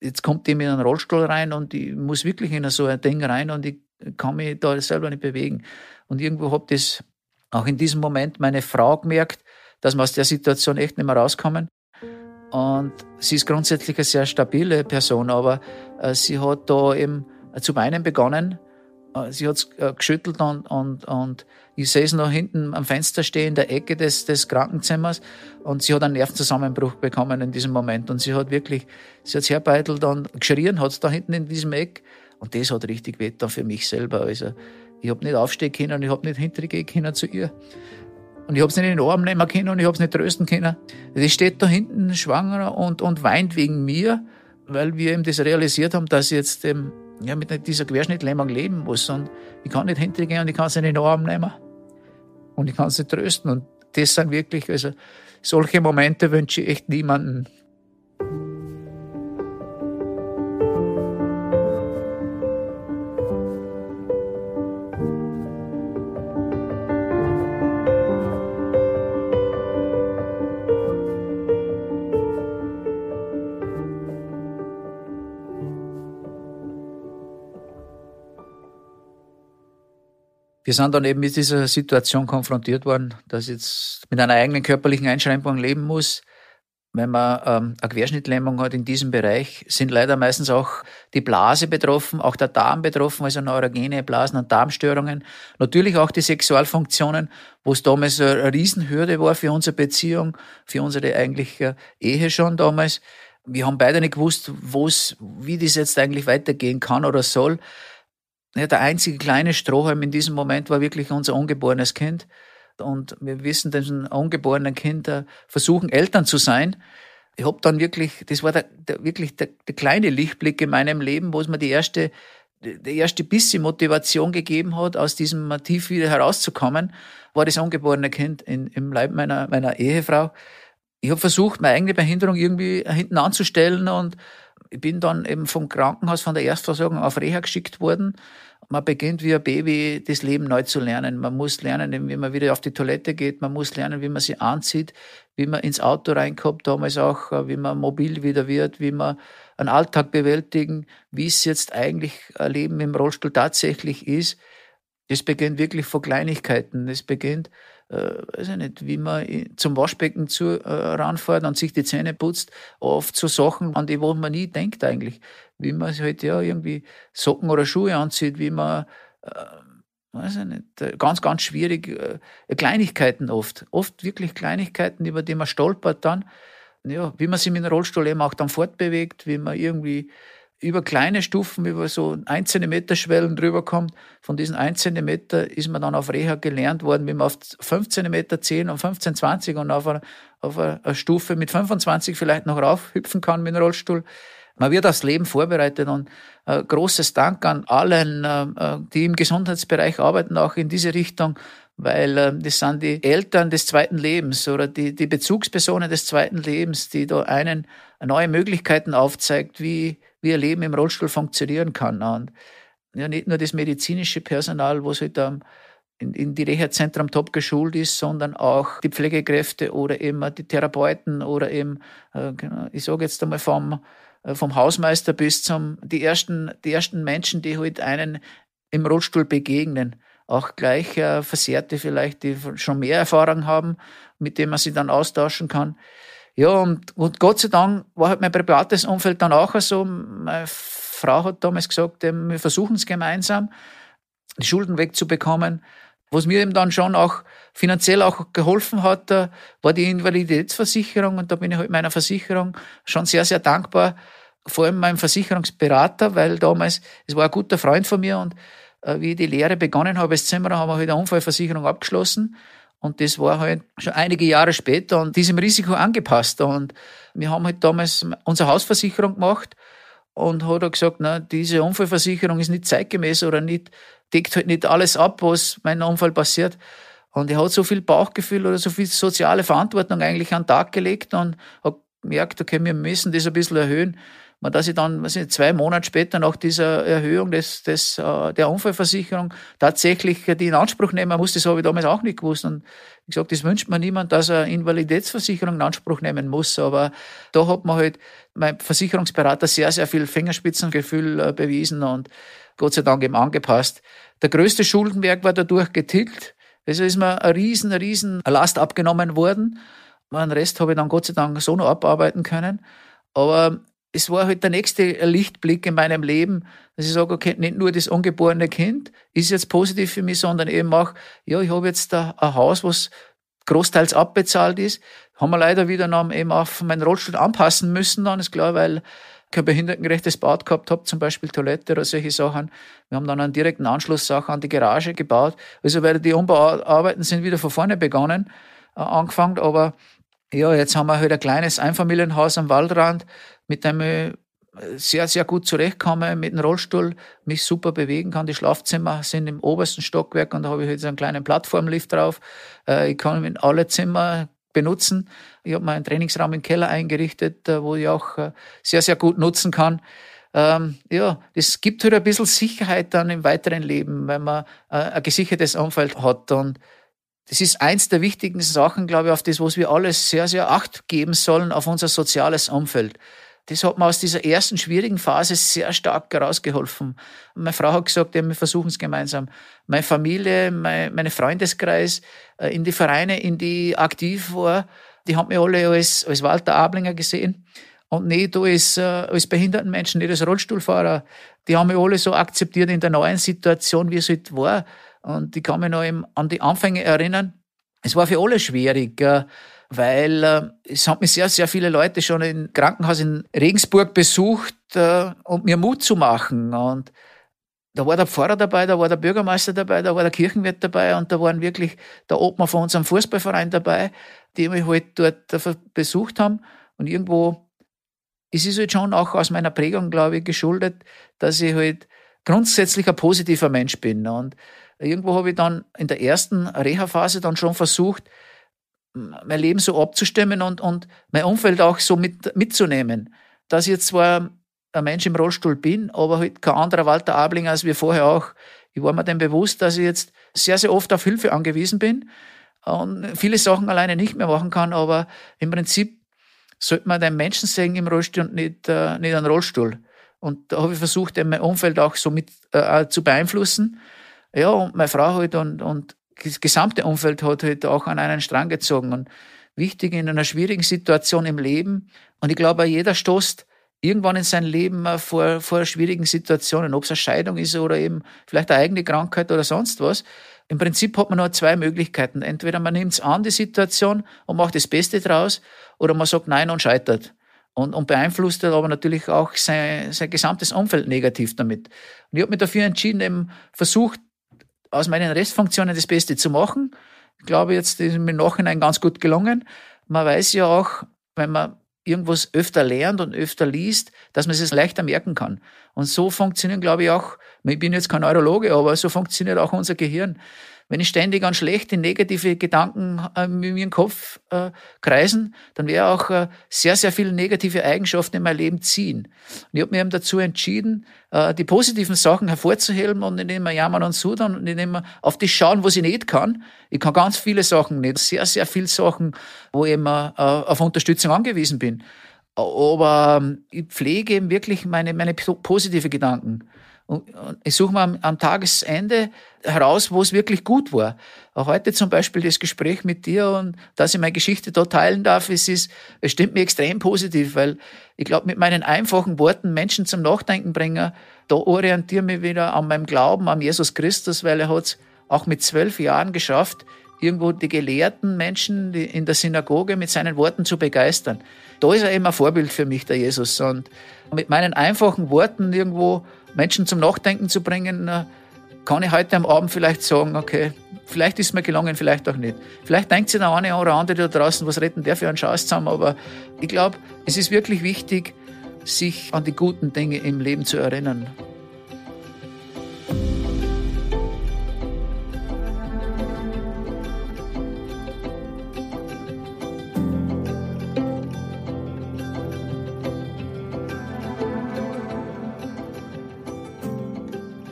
jetzt kommt die mit einem Rollstuhl rein und ich muss wirklich in so ein Ding rein und ich kann mich da selber nicht bewegen. Und irgendwo habe das auch in diesem Moment meine Frau gemerkt, dass wir aus der Situation echt nicht mehr rauskommen. Und sie ist grundsätzlich eine sehr stabile Person, aber äh, sie hat da eben zu weinen begonnen. Äh, sie hat äh, geschüttelt und, und, und ich sehe es noch hinten am Fenster stehen in der Ecke des, des Krankenzimmers und sie hat einen Nervenzusammenbruch bekommen in diesem Moment und sie hat wirklich, sie hat herbeitelt und geschrien hat da hinten in diesem Eck und das hat richtig weh für mich selber. Also ich habe nicht aufstehen können, ich habe nicht hintergehen können zu ihr. Und ich habe sie nicht in den Arm nehmen können und ich habe sie nicht trösten können. Die steht da hinten schwanger und, und weint wegen mir, weil wir eben das realisiert haben, dass ich jetzt ähm, ja, mit dieser Querschnittlähmung leben muss. Und ich kann nicht hintergehen und ich kann sie nicht in den Arm nehmen. Und ich kann sie trösten. Und das sind wirklich, also solche Momente wünsche ich echt niemanden. Wir sind dann eben mit dieser Situation konfrontiert worden, dass ich jetzt mit einer eigenen körperlichen Einschränkung leben muss. Wenn man ähm, eine Querschnittlähmung hat in diesem Bereich, sind leider meistens auch die Blase betroffen, auch der Darm betroffen, also neurogene Blasen- und Darmstörungen. Natürlich auch die Sexualfunktionen, wo es damals eine Riesenhürde war für unsere Beziehung, für unsere eigentliche Ehe schon damals. Wir haben beide nicht gewusst, wie das jetzt eigentlich weitergehen kann oder soll. Ja, der einzige kleine Strohhalm in diesem Moment war wirklich unser ungeborenes Kind. Und wir wissen, diesen ungeborenen Kinder versuchen Eltern zu sein. Ich habe dann wirklich, das war der, der wirklich der, der, kleine Lichtblick in meinem Leben, wo es mir die erste, die erste bisschen Motivation gegeben hat, aus diesem Tief wieder herauszukommen, war das ungeborene Kind in, im Leib meiner, meiner Ehefrau. Ich habe versucht, meine eigene Behinderung irgendwie hinten anzustellen und ich bin dann eben vom Krankenhaus, von der Erstversorgung auf Reha geschickt worden. Man beginnt wie ein Baby das Leben neu zu lernen. Man muss lernen, wie man wieder auf die Toilette geht. Man muss lernen, wie man sich anzieht, wie man ins Auto reinkommt, damals auch, wie man mobil wieder wird, wie man einen Alltag bewältigen, wie es jetzt eigentlich ein Leben im Rollstuhl tatsächlich ist. Das beginnt wirklich von Kleinigkeiten. Das beginnt äh, weiß ich nicht, wie man zum Waschbecken zu, äh, ranfährt und sich die Zähne putzt, oft so Sachen, an die wo man nie denkt eigentlich. Wie man halt ja irgendwie Socken oder Schuhe anzieht, wie man, äh, weiß ich nicht, äh, ganz, ganz schwierig, äh, Kleinigkeiten oft. Oft wirklich Kleinigkeiten, über die man stolpert dann. Ja, wie man sich mit dem Rollstuhl eben auch dann fortbewegt, wie man irgendwie über kleine Stufen, über so ein Zentimeter Schwellen drüber kommt. Von diesen ein Zentimeter ist man dann auf Reha gelernt worden, wie man auf 5 Zentimeter 10 und 15, 20 und auf einer, auf einer Stufe mit 25 vielleicht noch raufhüpfen kann mit dem Rollstuhl. Man wird aufs Leben vorbereitet und äh, großes Dank an allen, äh, äh, die im Gesundheitsbereich arbeiten, auch in diese Richtung, weil äh, das sind die Eltern des zweiten Lebens oder die, die Bezugspersonen des zweiten Lebens, die da einen neue Möglichkeiten aufzeigt, wie wie ein Leben im Rollstuhl funktionieren kann. Und ja, nicht nur das medizinische Personal, was halt in, in die Reha-Zentren top geschult ist, sondern auch die Pflegekräfte oder eben die Therapeuten oder eben, äh, genau, ich sage jetzt einmal vom, äh, vom Hausmeister bis zum, die ersten, die ersten Menschen, die halt einen im Rollstuhl begegnen. Auch gleich äh, Versehrte vielleicht, die schon mehr Erfahrung haben, mit denen man sich dann austauschen kann. Ja, und, und Gott sei Dank war halt mein privates Umfeld dann auch so. Meine Frau hat damals gesagt, wir versuchen es gemeinsam, die Schulden wegzubekommen. Was mir eben dann schon auch finanziell auch geholfen hat, äh, war die Invaliditätsversicherung. Und da bin ich halt meiner Versicherung schon sehr, sehr dankbar. Vor allem meinem Versicherungsberater, weil damals, es war ein guter Freund von mir und äh, wie ich die Lehre begonnen habe als Zimmerer, haben wir halt eine Unfallversicherung abgeschlossen. Und das war halt schon einige Jahre später und diesem Risiko angepasst. Und wir haben halt damals unsere Hausversicherung gemacht und hat er gesagt, na, diese Unfallversicherung ist nicht zeitgemäß oder nicht, deckt halt nicht alles ab, was meinem Unfall passiert. Und er hat so viel Bauchgefühl oder so viel soziale Verantwortung eigentlich an den Tag gelegt und hat gemerkt, okay, wir müssen das ein bisschen erhöhen dass ich dann was ich, zwei Monate später nach dieser Erhöhung des, des, äh, der Unfallversicherung tatsächlich die in Anspruch nehmen muss, das habe ich damals auch nicht gewusst. Und wie gesagt, das wünscht man niemand, dass er Invaliditätsversicherung in Anspruch nehmen muss. Aber da hat man halt mein Versicherungsberater sehr, sehr viel Fingerspitzengefühl äh, bewiesen und Gott sei Dank eben angepasst. Der größte Schuldenberg war dadurch getilgt. Also ist mir ein riesen, riesen Last abgenommen worden. Den Rest habe ich dann Gott sei Dank so noch abarbeiten können. Aber es war halt der nächste Lichtblick in meinem Leben, dass ich sage, okay, nicht nur das ungeborene Kind ist jetzt positiv für mich, sondern eben auch, ja, ich habe jetzt ein Haus, was großteils abbezahlt ist. Haben wir leider wieder noch eben auf meinen Rollstuhl anpassen müssen, dann ist klar, weil ich kein behindertengerechtes Bad gehabt habe, zum Beispiel Toilette oder solche Sachen. Wir haben dann einen direkten Anschlusssache an die Garage gebaut. Also weil die Umbauarbeiten sind wieder von vorne begonnen, äh, angefangen, aber ja, jetzt haben wir halt ein kleines Einfamilienhaus am Waldrand, mit dem ich sehr, sehr gut zurechtkomme, mit dem Rollstuhl mich super bewegen kann. Die Schlafzimmer sind im obersten Stockwerk und da habe ich jetzt einen kleinen Plattformlift drauf. Äh, ich kann in alle Zimmer benutzen. Ich habe meinen Trainingsraum im Keller eingerichtet, äh, wo ich auch äh, sehr, sehr gut nutzen kann. Ähm, ja, das gibt halt ein bisschen Sicherheit dann im weiteren Leben, wenn man ein gesichertes Umfeld hat. Und das ist eins der wichtigen Sachen, glaube ich, auf das, was wir alles sehr, sehr Acht geben sollen, auf unser soziales Umfeld. Das hat mir aus dieser ersten schwierigen Phase sehr stark herausgeholfen. Meine Frau hat gesagt, ja, wir versuchen es gemeinsam. Meine Familie, mein, meine Freundeskreis, äh, in die Vereine, in die aktiv war, die haben mich alle als, als Walter Ablinger gesehen und nicht als, äh, als behinderten nicht als Rollstuhlfahrer. Die haben mich alle so akzeptiert in der neuen Situation, wie es halt war. Und ich kann mich noch an die Anfänge erinnern. Es war für alle schwierig, weil äh, es haben mich sehr, sehr viele Leute schon im Krankenhaus in Regensburg besucht, äh, um mir Mut zu machen. Und da war der Pfarrer dabei, da war der Bürgermeister dabei, da war der Kirchenwirt dabei und da waren wirklich der Obmann von unserem Fußballverein dabei, die mich halt dort besucht haben. Und irgendwo ist es halt schon auch aus meiner Prägung, glaube ich, geschuldet, dass ich halt grundsätzlich ein positiver Mensch bin. Und irgendwo habe ich dann in der ersten Reha-Phase dann schon versucht, mein Leben so abzustimmen und, und mein Umfeld auch so mit, mitzunehmen. Dass ich jetzt zwar ein Mensch im Rollstuhl bin, aber halt kein anderer Walter Ablinger als wir vorher auch. Ich war mir dem bewusst, dass ich jetzt sehr, sehr oft auf Hilfe angewiesen bin und viele Sachen alleine nicht mehr machen kann, aber im Prinzip sollte man den Menschen sehen im Rollstuhl und nicht, äh, nicht einen Rollstuhl. Und da habe ich versucht, mein Umfeld auch so mit äh, zu beeinflussen. Ja, und meine Frau halt und, und das gesamte Umfeld hat halt auch an einen Strang gezogen. Und wichtig in einer schwierigen Situation im Leben. Und ich glaube, jeder stoßt irgendwann in sein Leben vor, vor schwierigen Situationen, ob es eine Scheidung ist oder eben vielleicht eine eigene Krankheit oder sonst was. Im Prinzip hat man nur zwei Möglichkeiten. Entweder man nimmt es an, die Situation, und macht das Beste draus, oder man sagt Nein und scheitert. Und, und beeinflusst aber natürlich auch sein, sein gesamtes Umfeld negativ damit. Und ich habe mich dafür entschieden, eben versucht, aus meinen Restfunktionen das Beste zu machen. Ich glaube, jetzt ist mir im Nachhinein ganz gut gelungen. Man weiß ja auch, wenn man irgendwas öfter lernt und öfter liest, dass man es leichter merken kann. Und so funktionieren, glaube ich, auch, ich bin jetzt kein Neurologe, aber so funktioniert auch unser Gehirn. Wenn ich ständig an schlechte, negative Gedanken äh, in meinem Kopf äh, kreisen, dann wäre auch äh, sehr, sehr viele negative Eigenschaften in mein Leben ziehen. Und ich habe mir eben dazu entschieden, äh, die positiven Sachen hervorzuheben und nicht immer jammern und sudern und nicht immer auf das schauen, was ich nicht kann. Ich kann ganz viele Sachen nicht, sehr, sehr viele Sachen, wo ich immer äh, auf Unterstützung angewiesen bin. Aber ähm, ich pflege eben wirklich meine, meine positive Gedanken. Und, ich suche mir am, am, Tagesende heraus, wo es wirklich gut war. Auch heute zum Beispiel das Gespräch mit dir und dass ich meine Geschichte da teilen darf, es ist, es stimmt mir extrem positiv, weil ich glaube, mit meinen einfachen Worten Menschen zum Nachdenken bringen, da orientiere ich mich wieder an meinem Glauben, an Jesus Christus, weil er hat es auch mit zwölf Jahren geschafft, irgendwo die gelehrten Menschen in der Synagoge mit seinen Worten zu begeistern. Da ist er ein Vorbild für mich, der Jesus. Und mit meinen einfachen Worten irgendwo Menschen zum Nachdenken zu bringen, kann ich heute am Abend vielleicht sagen, okay, vielleicht ist mir gelungen, vielleicht auch nicht. Vielleicht denkt sich der eine oder andere da draußen, was retten der für einen Chance zusammen, aber ich glaube, es ist wirklich wichtig, sich an die guten Dinge im Leben zu erinnern.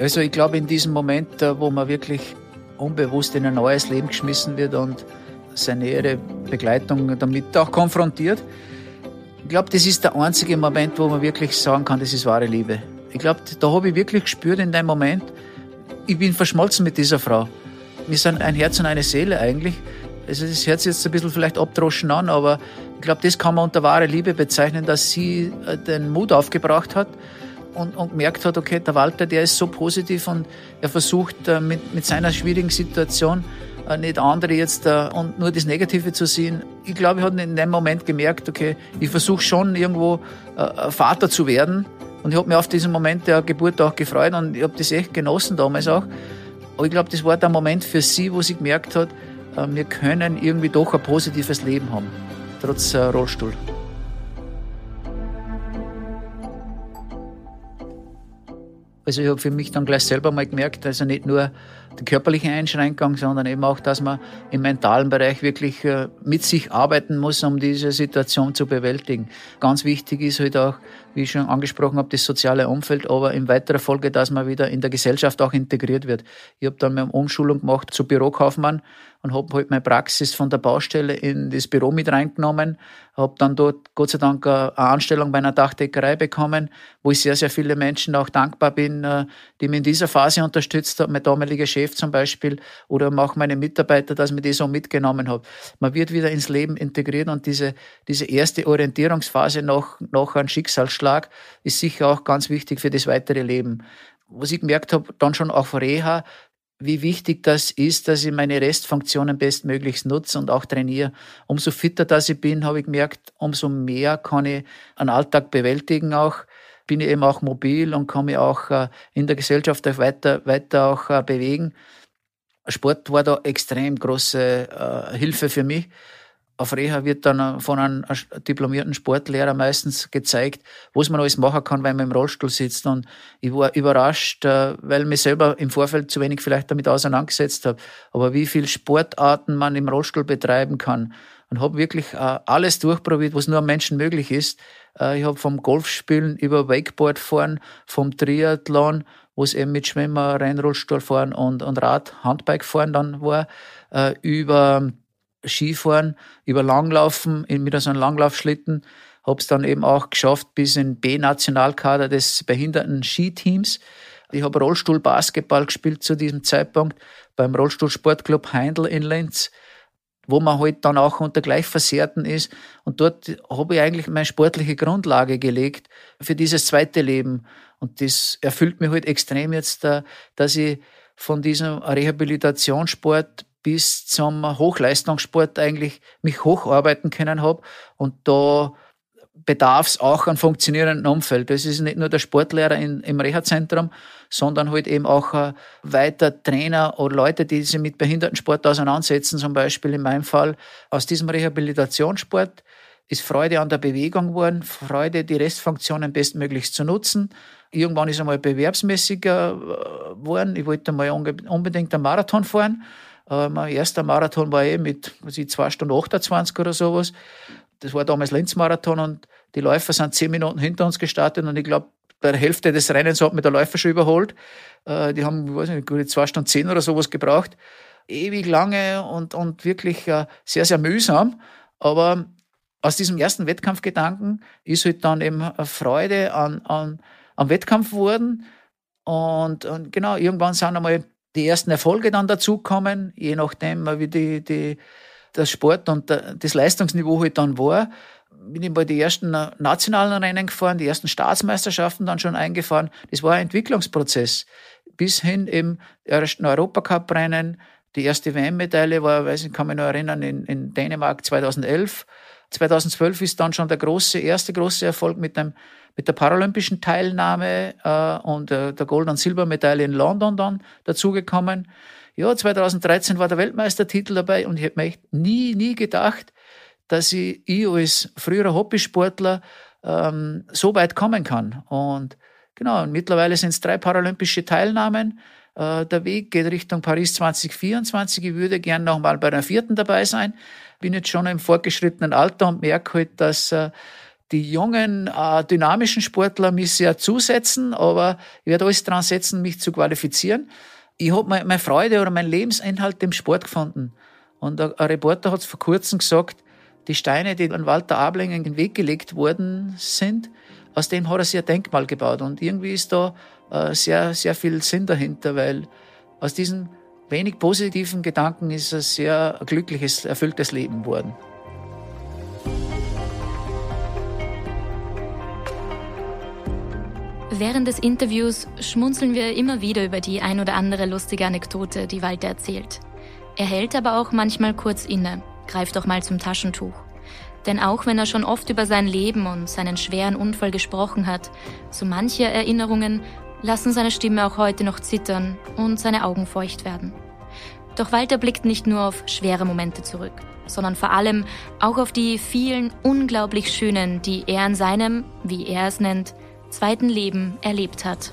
Also ich glaube, in diesem Moment, äh, wo man wirklich unbewusst in ein neues Leben geschmissen wird und seine nähere Begleitung damit auch konfrontiert, ich glaube, das ist der einzige Moment, wo man wirklich sagen kann, das ist wahre Liebe. Ich glaube, da habe ich wirklich gespürt in dem Moment, ich bin verschmolzen mit dieser Frau. Wir sind ein Herz und eine Seele eigentlich. Also das hört sich jetzt ein bisschen vielleicht abdroschen an, aber ich glaube, das kann man unter wahre Liebe bezeichnen, dass sie äh, den Mut aufgebracht hat, und, und gemerkt hat, okay, der Walter, der ist so positiv und er versucht äh, mit, mit seiner schwierigen Situation äh, nicht andere jetzt äh, und nur das Negative zu sehen. Ich glaube, ich habe in dem Moment gemerkt, okay, ich versuche schon irgendwo Vater zu werden und ich habe mich auf diesen Moment der Geburt auch gefreut und ich habe das echt genossen damals auch. Aber ich glaube, das war der Moment für sie, wo sie gemerkt hat, wir können irgendwie doch ein positives Leben haben, trotz Rollstuhl. Also ich habe für mich dann gleich selber mal gemerkt, also nicht nur die körperliche Einschränkung, sondern eben auch, dass man im mentalen Bereich wirklich äh, mit sich arbeiten muss, um diese Situation zu bewältigen. Ganz wichtig ist halt auch, wie ich schon angesprochen habe, das soziale Umfeld, aber in weiterer Folge, dass man wieder in der Gesellschaft auch integriert wird. Ich habe dann eine Umschulung gemacht zu Bürokaufmann und habe halt meine Praxis von der Baustelle in das Büro mit reingenommen, habe dann dort Gott sei Dank eine Anstellung bei einer Dachdeckerei bekommen, wo ich sehr, sehr viele Menschen auch dankbar bin, äh, die mich in dieser Phase unterstützt haben, mein damaliger Chef zum Beispiel oder auch meine Mitarbeiter, dass ich die so mitgenommen habe. Man wird wieder ins Leben integriert und diese, diese erste Orientierungsphase nach, nach einem Schicksalsschlag ist sicher auch ganz wichtig für das weitere Leben. Was ich gemerkt habe, dann schon auf Reha, wie wichtig das ist, dass ich meine Restfunktionen bestmöglichst nutze und auch trainiere. Umso fitter das ich bin, habe ich gemerkt, umso mehr kann ich einen Alltag bewältigen auch. Bin ich eben auch mobil und kann mich auch äh, in der Gesellschaft weiter, weiter auch äh, bewegen. Sport war da extrem große äh, Hilfe für mich auf Reha wird dann von einem diplomierten Sportlehrer meistens gezeigt, was man alles machen kann, wenn man im Rollstuhl sitzt. Und ich war überrascht, äh, weil ich mich selber im Vorfeld zu wenig vielleicht damit auseinandergesetzt habe, aber wie viel Sportarten man im Rollstuhl betreiben kann. Und habe wirklich äh, alles durchprobiert, was nur am Menschen möglich ist. Äh, ich habe vom Golfspielen über Wakeboard fahren, vom Triathlon, wo es eben mit Schwimmer, Rennrollstuhl fahren und, und Rad, Handbike fahren dann war, über Skifahren, über Langlaufen mit so einem Langlaufschlitten. Habe es dann eben auch geschafft bis in B-Nationalkader des behinderten Skiteams. Ich habe Rollstuhl-Basketball gespielt zu diesem Zeitpunkt beim Rollstuhlsportclub Heindl in Linz, wo man halt dann auch unter Gleichversehrten ist. Und dort habe ich eigentlich meine sportliche Grundlage gelegt für dieses zweite Leben. Und das erfüllt mich halt extrem jetzt, äh, dass ich von diesem Rehabilitationssport bis zum Hochleistungssport eigentlich mich hocharbeiten können habe. Und da bedarf es auch an funktionierenden Umfeld. Das ist nicht nur der Sportlehrer in, im Reha-Zentrum, sondern halt eben auch weiter Trainer oder Leute, die sich mit Behindertensport auseinandersetzen, zum Beispiel in meinem Fall. Aus diesem Rehabilitationssport ist Freude an der Bewegung geworden, Freude, die Restfunktionen bestmöglichst zu nutzen. Irgendwann ist einmal bewerbsmäßiger äh, geworden. Ich wollte mal unbedingt einen Marathon fahren äh, mein erster Marathon war eh mit was ich, 2 Stunden 28 oder sowas. Das war damals Linz-Marathon und die Läufer sind zehn Minuten hinter uns gestartet und ich glaube, bei der Hälfte des Rennens hat mir der Läufer schon überholt. Äh, die haben, ich weiß nicht, zwei Stunden zehn oder sowas gebraucht. Ewig lange und, und wirklich äh, sehr, sehr mühsam. Aber aus diesem ersten Wettkampfgedanken ist halt dann eben eine Freude an, an, am Wettkampf geworden Und, und genau, irgendwann sind einmal die ersten Erfolge dann dazukommen, je nachdem, wie die, die, das Sport und das Leistungsniveau halt dann war. Bin ich bei den ersten nationalen Rennen gefahren, die ersten Staatsmeisterschaften dann schon eingefahren. Das war ein Entwicklungsprozess. Bis hin im ersten Europacup-Rennen. Die erste WM-Medaille war, weiß ich, kann mich noch erinnern, in, in Dänemark 2011. 2012 ist dann schon der große, erste große Erfolg mit dem mit der paralympischen Teilnahme äh, und äh, der Gold- und Silbermedaille in London dann dazugekommen. Ja, 2013 war der Weltmeistertitel dabei und ich hätte mir echt nie, nie gedacht, dass ich, ich als früherer Hobbysportler ähm, so weit kommen kann. Und genau, und mittlerweile sind es drei paralympische Teilnahmen. Äh, der Weg geht Richtung Paris 2024. Ich würde gern noch mal bei einer vierten dabei sein. Bin jetzt schon im fortgeschrittenen Alter und merke halt, dass äh, die jungen, äh, dynamischen Sportler mich sehr zusetzen, aber ich werde alles dran setzen, mich zu qualifizieren. Ich habe meine Freude oder mein Lebensinhalt im Sport gefunden. Und ein Reporter hat vor kurzem gesagt, die Steine, die an Walter Abling in den Weg gelegt worden sind, aus dem hat er sich ein Denkmal gebaut. Und irgendwie ist da äh, sehr, sehr viel Sinn dahinter, weil aus diesen wenig positiven Gedanken ist ein sehr glückliches, erfülltes Leben geworden. Während des Interviews schmunzeln wir immer wieder über die ein oder andere lustige Anekdote, die Walter erzählt. Er hält aber auch manchmal kurz inne, greift auch mal zum Taschentuch. Denn auch wenn er schon oft über sein Leben und seinen schweren Unfall gesprochen hat, so manche Erinnerungen lassen seine Stimme auch heute noch zittern und seine Augen feucht werden. Doch Walter blickt nicht nur auf schwere Momente zurück, sondern vor allem auch auf die vielen unglaublich schönen, die er in seinem, wie er es nennt, zweiten Leben erlebt hat.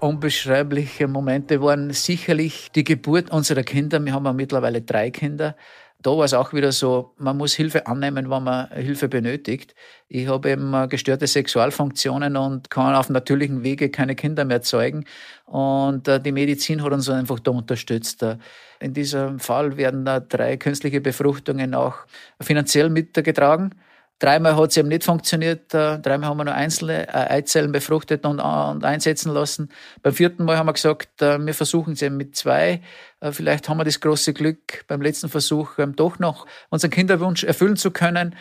Unbeschreibliche Momente waren sicherlich die Geburt unserer Kinder. Wir haben ja mittlerweile drei Kinder da war es auch wieder so, man muss Hilfe annehmen, wenn man Hilfe benötigt. Ich habe eben äh, gestörte Sexualfunktionen und kann auf natürlichen Wege keine Kinder mehr zeugen. Und äh, die Medizin hat uns einfach da unterstützt. Äh, in diesem Fall werden da drei künstliche Befruchtungen auch finanziell mitgetragen. Dreimal hat es eben nicht funktioniert. Äh, dreimal haben wir nur einzelne äh, Eizellen befruchtet und, und einsetzen lassen. Beim vierten Mal haben wir gesagt, äh, wir versuchen es eben mit zwei. Vielleicht haben wir das große Glück, beim letzten Versuch ähm, doch noch unseren Kinderwunsch erfüllen zu können.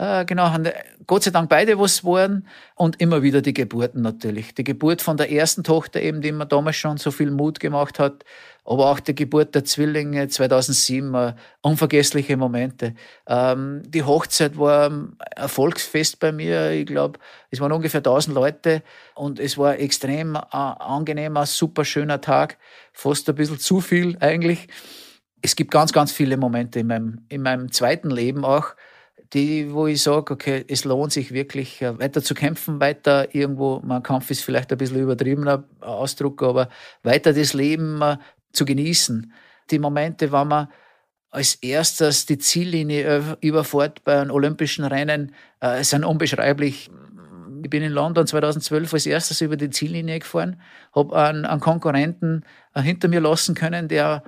Genau, haben Gott sei Dank beide was geworden und immer wieder die Geburten natürlich. Die Geburt von der ersten Tochter eben, die mir damals schon so viel Mut gemacht hat, aber auch die Geburt der Zwillinge 2007, äh, unvergessliche Momente. Ähm, die Hochzeit war ein Erfolgsfest bei mir. Ich glaube, es waren ungefähr 1000 Leute und es war extrem äh, angenehmer, super schöner Tag. Fast ein bisschen zu viel eigentlich. Es gibt ganz, ganz viele Momente in meinem, in meinem zweiten Leben auch, die, wo ich sage, okay, es lohnt sich wirklich äh, weiter zu kämpfen, weiter irgendwo, mein Kampf ist vielleicht ein bisschen übertriebener Ausdruck, aber weiter das Leben äh, zu genießen. Die Momente, wenn man als erstes die Ziellinie überfährt bei einem olympischen Rennen, äh, sind unbeschreiblich. Ich bin in London 2012 als erstes über die Ziellinie gefahren, habe einen, einen Konkurrenten äh, hinter mir lassen können, der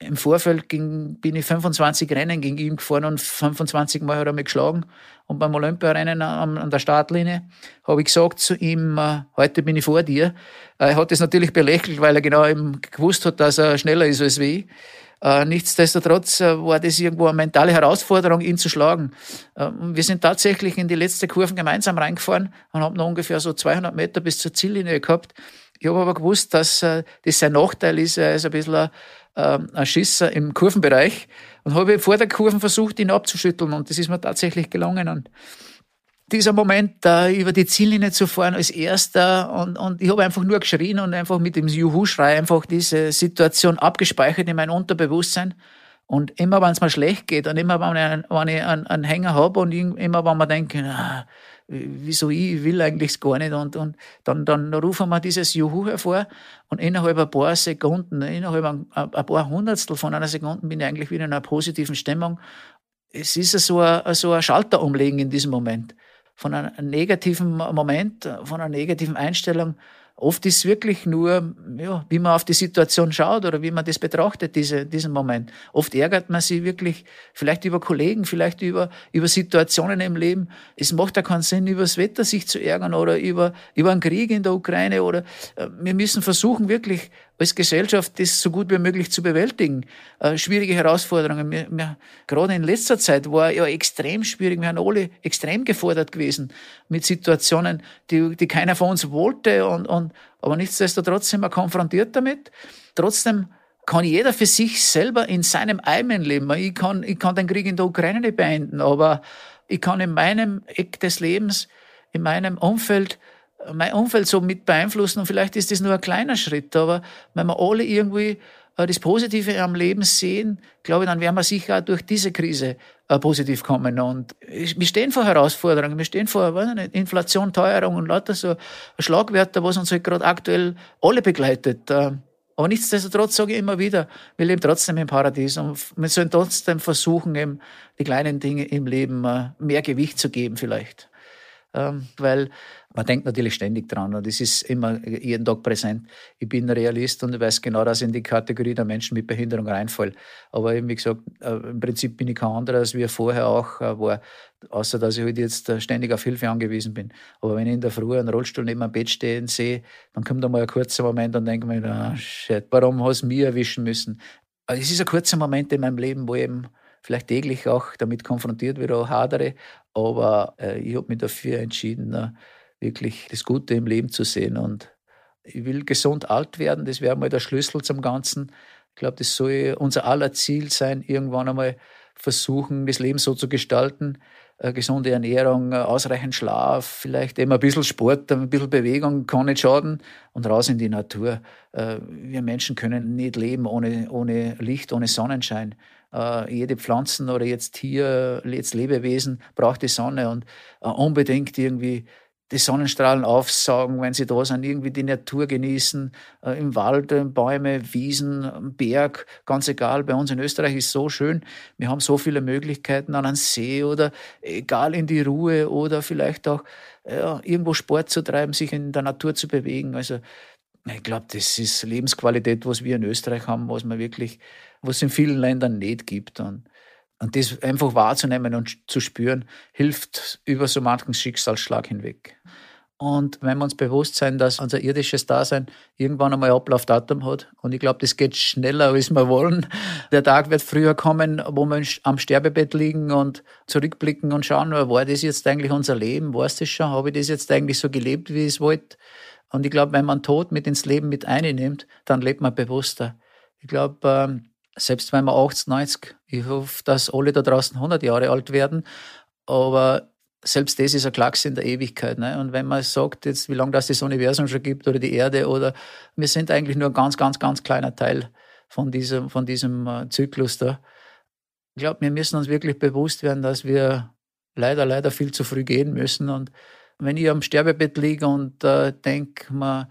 im Vorfeld ging, bin ich 25 Rennen gegen ihn gefahren und 25 Mal hat er mich geschlagen. Und beim Olympiarennen an, an der Startlinie habe ich gesagt zu ihm, äh, heute bin ich vor dir. Äh, er hat das natürlich belächelt, weil er genau gewusst hat, dass er schneller ist als ich. Äh, nichtsdestotrotz war das irgendwo eine mentale Herausforderung, ihn zu schlagen. wir sind tatsächlich in die letzte Kurven gemeinsam reingefahren und haben noch ungefähr so 200 Meter bis zur Ziellinie gehabt. Ich habe aber gewusst, dass das sein Nachteil ist. Er ist ein bisschen ein Schisser im Kurvenbereich und habe vor der Kurven versucht, ihn abzuschütteln und das ist mir tatsächlich gelungen. Und dieser Moment, da über die Ziellinie zu fahren als erster und, und ich habe einfach nur geschrien und einfach mit dem Juhu-Schrei einfach diese Situation abgespeichert in mein Unterbewusstsein. Und immer, wenn es mir schlecht geht und immer, wenn ich einen, wenn ich einen, einen Hänger habe und immer, wenn man denkt, ah, wieso ich, ich will eigentlich gar nicht. Und, und dann, dann rufen wir dieses Juhu hervor und innerhalb ein paar Sekunden, innerhalb ein, ein paar Hundertstel von einer Sekunde bin ich eigentlich wieder in einer positiven Stimmung. Es ist so ein, so ein Schalter in diesem Moment. Von einem negativen Moment, von einer negativen Einstellung Oft ist wirklich nur, ja, wie man auf die Situation schaut oder wie man das betrachtet, diese, diesen Moment. Oft ärgert man sich wirklich, vielleicht über Kollegen, vielleicht über, über Situationen im Leben. Es macht ja keinen Sinn, über das Wetter sich zu ärgern oder über, über einen Krieg in der Ukraine oder äh, wir müssen versuchen, wirklich als Gesellschaft das so gut wie möglich zu bewältigen. Äh, schwierige Herausforderungen. Wir, wir, gerade in letzter Zeit war ja extrem schwierig. Wir haben alle extrem gefordert gewesen mit Situationen, die, die keiner von uns wollte. Und, und, aber nichtsdestotrotz sind wir konfrontiert damit. Trotzdem kann jeder für sich selber in seinem eigenen leben. Ich kann, ich kann den Krieg in der Ukraine nicht beenden, aber ich kann in meinem Eck des Lebens, in meinem Umfeld mein Umfeld so mit beeinflussen und vielleicht ist das nur ein kleiner Schritt, aber wenn wir alle irgendwie äh, das Positive am Leben sehen, glaube ich, dann werden wir sicher auch durch diese Krise äh, positiv kommen. Und wir stehen vor Herausforderungen, wir stehen vor nicht, Inflation, Teuerung und lauter so Schlagwörter, was uns halt gerade aktuell alle begleitet. Äh, aber nichtsdestotrotz sage ich immer wieder, wir leben trotzdem im Paradies und wir sollen trotzdem versuchen, eben die kleinen Dinge im Leben mehr Gewicht zu geben vielleicht. Ähm, weil man denkt natürlich ständig dran und es ist immer jeden Tag präsent. Ich bin Realist und ich weiß genau, dass ich in die Kategorie der Menschen mit Behinderung reinfall. Aber eben, wie gesagt, äh, im Prinzip bin ich kein anderer, als wir vorher auch äh, war, außer dass ich halt jetzt äh, ständig auf Hilfe angewiesen bin. Aber wenn ich in der Früh einen Rollstuhl neben einem Bett stehe und sehe, dann kommt da mal ein kurzer Moment und denke mir, ah, shit, warum hast du mich erwischen müssen? Es ist ein kurzer Moment in meinem Leben, wo ich eben vielleicht täglich auch damit konfrontiert werde, hadere. Aber äh, ich habe mich dafür entschieden, wirklich das Gute im Leben zu sehen. Und ich will gesund alt werden, das wäre mal der Schlüssel zum Ganzen. Ich glaube, das soll unser aller Ziel sein, irgendwann einmal versuchen, das Leben so zu gestalten. Äh, gesunde Ernährung, äh, ausreichend Schlaf, vielleicht eben ein bisschen Sport, ein bisschen Bewegung kann nicht schaden und raus in die Natur. Äh, wir Menschen können nicht leben ohne, ohne Licht, ohne Sonnenschein. Jede Pflanzen oder jetzt Tier, jetzt Lebewesen braucht die Sonne und unbedingt irgendwie die Sonnenstrahlen aufsaugen, wenn sie da sind, irgendwie die Natur genießen, äh, im Wald, äh, Bäume, Wiesen, Berg, ganz egal. Bei uns in Österreich ist so schön. Wir haben so viele Möglichkeiten an einem See oder egal in die Ruhe oder vielleicht auch ja, irgendwo Sport zu treiben, sich in der Natur zu bewegen. Also ich glaube, das ist Lebensqualität, was wir in Österreich haben, was man wirklich, was es in vielen Ländern nicht gibt. Und und das einfach wahrzunehmen und zu spüren, hilft über so manchen Schicksalsschlag hinweg. Und wenn wir uns bewusst sein, dass unser irdisches Dasein irgendwann einmal Ablaufdatum hat, und ich glaube, das geht schneller, als wir wollen. Der Tag wird früher kommen, wo wir am Sterbebett liegen und zurückblicken und schauen, war das jetzt eigentlich unser Leben? War es das schon? Habe ich das jetzt eigentlich so gelebt, wie ich es wollte? Und ich glaube, wenn man Tod mit ins Leben mit einnimmt, dann lebt man bewusster. Ich glaube, ähm, selbst wenn wir 80, 90, ich hoffe, dass alle da draußen 100 Jahre alt werden, aber selbst das ist ein Klacks in der Ewigkeit. Ne? Und wenn man sagt, jetzt, wie lange das das Universum schon gibt oder die Erde oder wir sind eigentlich nur ein ganz, ganz, ganz kleiner Teil von diesem, von diesem äh, Zyklus da. Ich glaube, wir müssen uns wirklich bewusst werden, dass wir leider, leider viel zu früh gehen müssen. Und wenn ich am Sterbebett liege und äh, denke,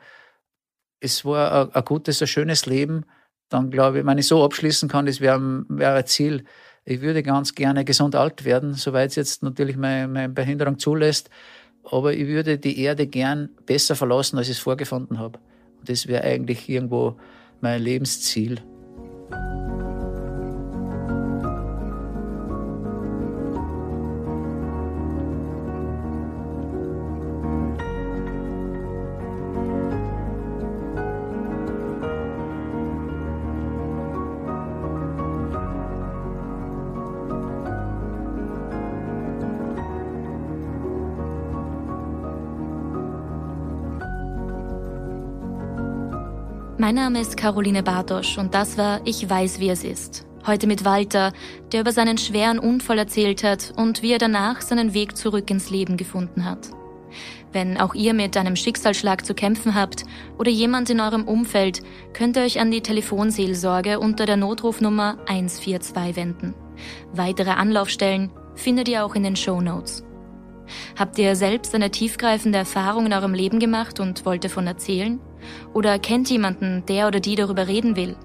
es war ein, ein gutes, ein schönes Leben, dann glaube ich, wenn ich so abschließen kann, das wäre wär ein Ziel. Ich würde ganz gerne gesund alt werden, soweit es jetzt natürlich meine, meine Behinderung zulässt. Aber ich würde die Erde gern besser verlassen, als ich es vorgefunden habe. Und das wäre eigentlich irgendwo mein Lebensziel. Mein Name ist Caroline Bartosch und das war Ich weiß, wie es ist. Heute mit Walter, der über seinen schweren Unfall erzählt hat und wie er danach seinen Weg zurück ins Leben gefunden hat. Wenn auch ihr mit einem Schicksalsschlag zu kämpfen habt oder jemand in eurem Umfeld, könnt ihr euch an die Telefonseelsorge unter der Notrufnummer 142 wenden. Weitere Anlaufstellen findet ihr auch in den Show Notes. Habt ihr selbst eine tiefgreifende Erfahrung in eurem Leben gemacht und wollt davon erzählen? Oder kennt jemanden, der oder die darüber reden will?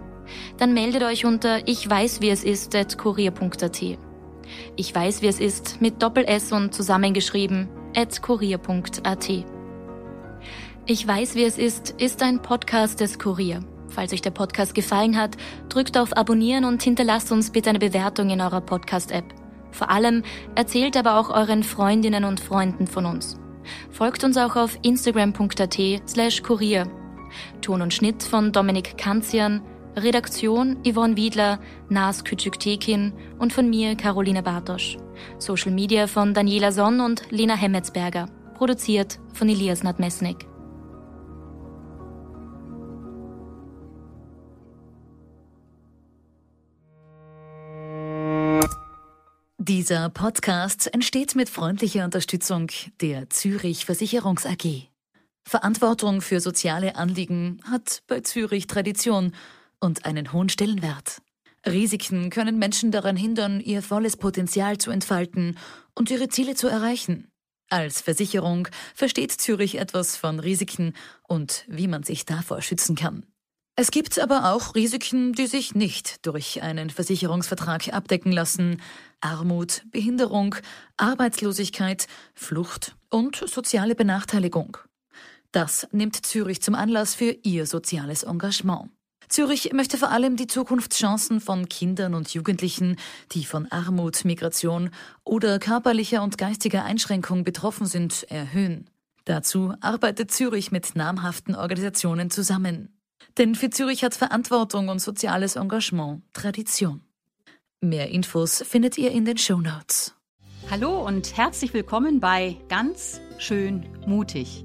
Dann meldet euch unter ich weiß wie es ist at kurier.at. Ich weiß wie es ist mit Doppel S und zusammengeschrieben at kurier.at. Ich weiß, wie es ist, ist ein Podcast des Kurier. Falls euch der Podcast gefallen hat, drückt auf Abonnieren und hinterlasst uns bitte eine Bewertung in eurer Podcast-App. Vor allem erzählt aber auch euren Freundinnen und Freunden von uns. Folgt uns auch auf instagram.at slash kurier. Ton und Schnitt von Dominik Kanzian, Redaktion Yvonne Wiedler, Nas Küçüktekin und von mir Caroline Bartosch. Social Media von Daniela Sonn und Lena Hemmetsberger. Produziert von Elias Nadmesnik. Dieser Podcast entsteht mit freundlicher Unterstützung der Zürich Versicherungs AG. Verantwortung für soziale Anliegen hat bei Zürich Tradition und einen hohen Stellenwert. Risiken können Menschen daran hindern, ihr volles Potenzial zu entfalten und ihre Ziele zu erreichen. Als Versicherung versteht Zürich etwas von Risiken und wie man sich davor schützen kann. Es gibt aber auch Risiken, die sich nicht durch einen Versicherungsvertrag abdecken lassen. Armut, Behinderung, Arbeitslosigkeit, Flucht und soziale Benachteiligung. Das nimmt Zürich zum Anlass für ihr soziales Engagement. Zürich möchte vor allem die Zukunftschancen von Kindern und Jugendlichen, die von Armut, Migration oder körperlicher und geistiger Einschränkung betroffen sind, erhöhen. Dazu arbeitet Zürich mit namhaften Organisationen zusammen. Denn für Zürich hat Verantwortung und soziales Engagement Tradition. Mehr Infos findet ihr in den Show Notes. Hallo und herzlich willkommen bei Ganz schön mutig,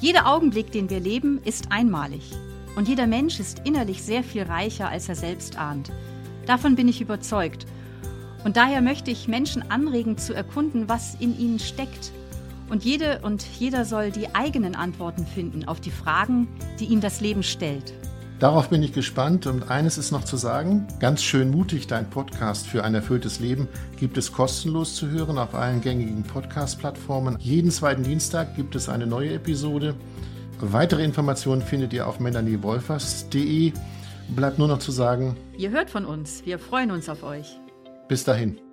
Jeder Augenblick, den wir leben, ist einmalig. Und jeder Mensch ist innerlich sehr viel reicher, als er selbst ahnt. Davon bin ich überzeugt. Und daher möchte ich Menschen anregen zu erkunden, was in ihnen steckt und jede und jeder soll die eigenen Antworten finden auf die Fragen, die ihm das Leben stellt. Darauf bin ich gespannt und eines ist noch zu sagen, ganz schön mutig, dein Podcast für ein erfülltes Leben gibt es kostenlos zu hören auf allen gängigen Podcast-Plattformen. Jeden zweiten Dienstag gibt es eine neue Episode. Weitere Informationen findet ihr auf melaniewolfers.de. Bleibt nur noch zu sagen, ihr hört von uns, wir freuen uns auf euch. Bis dahin.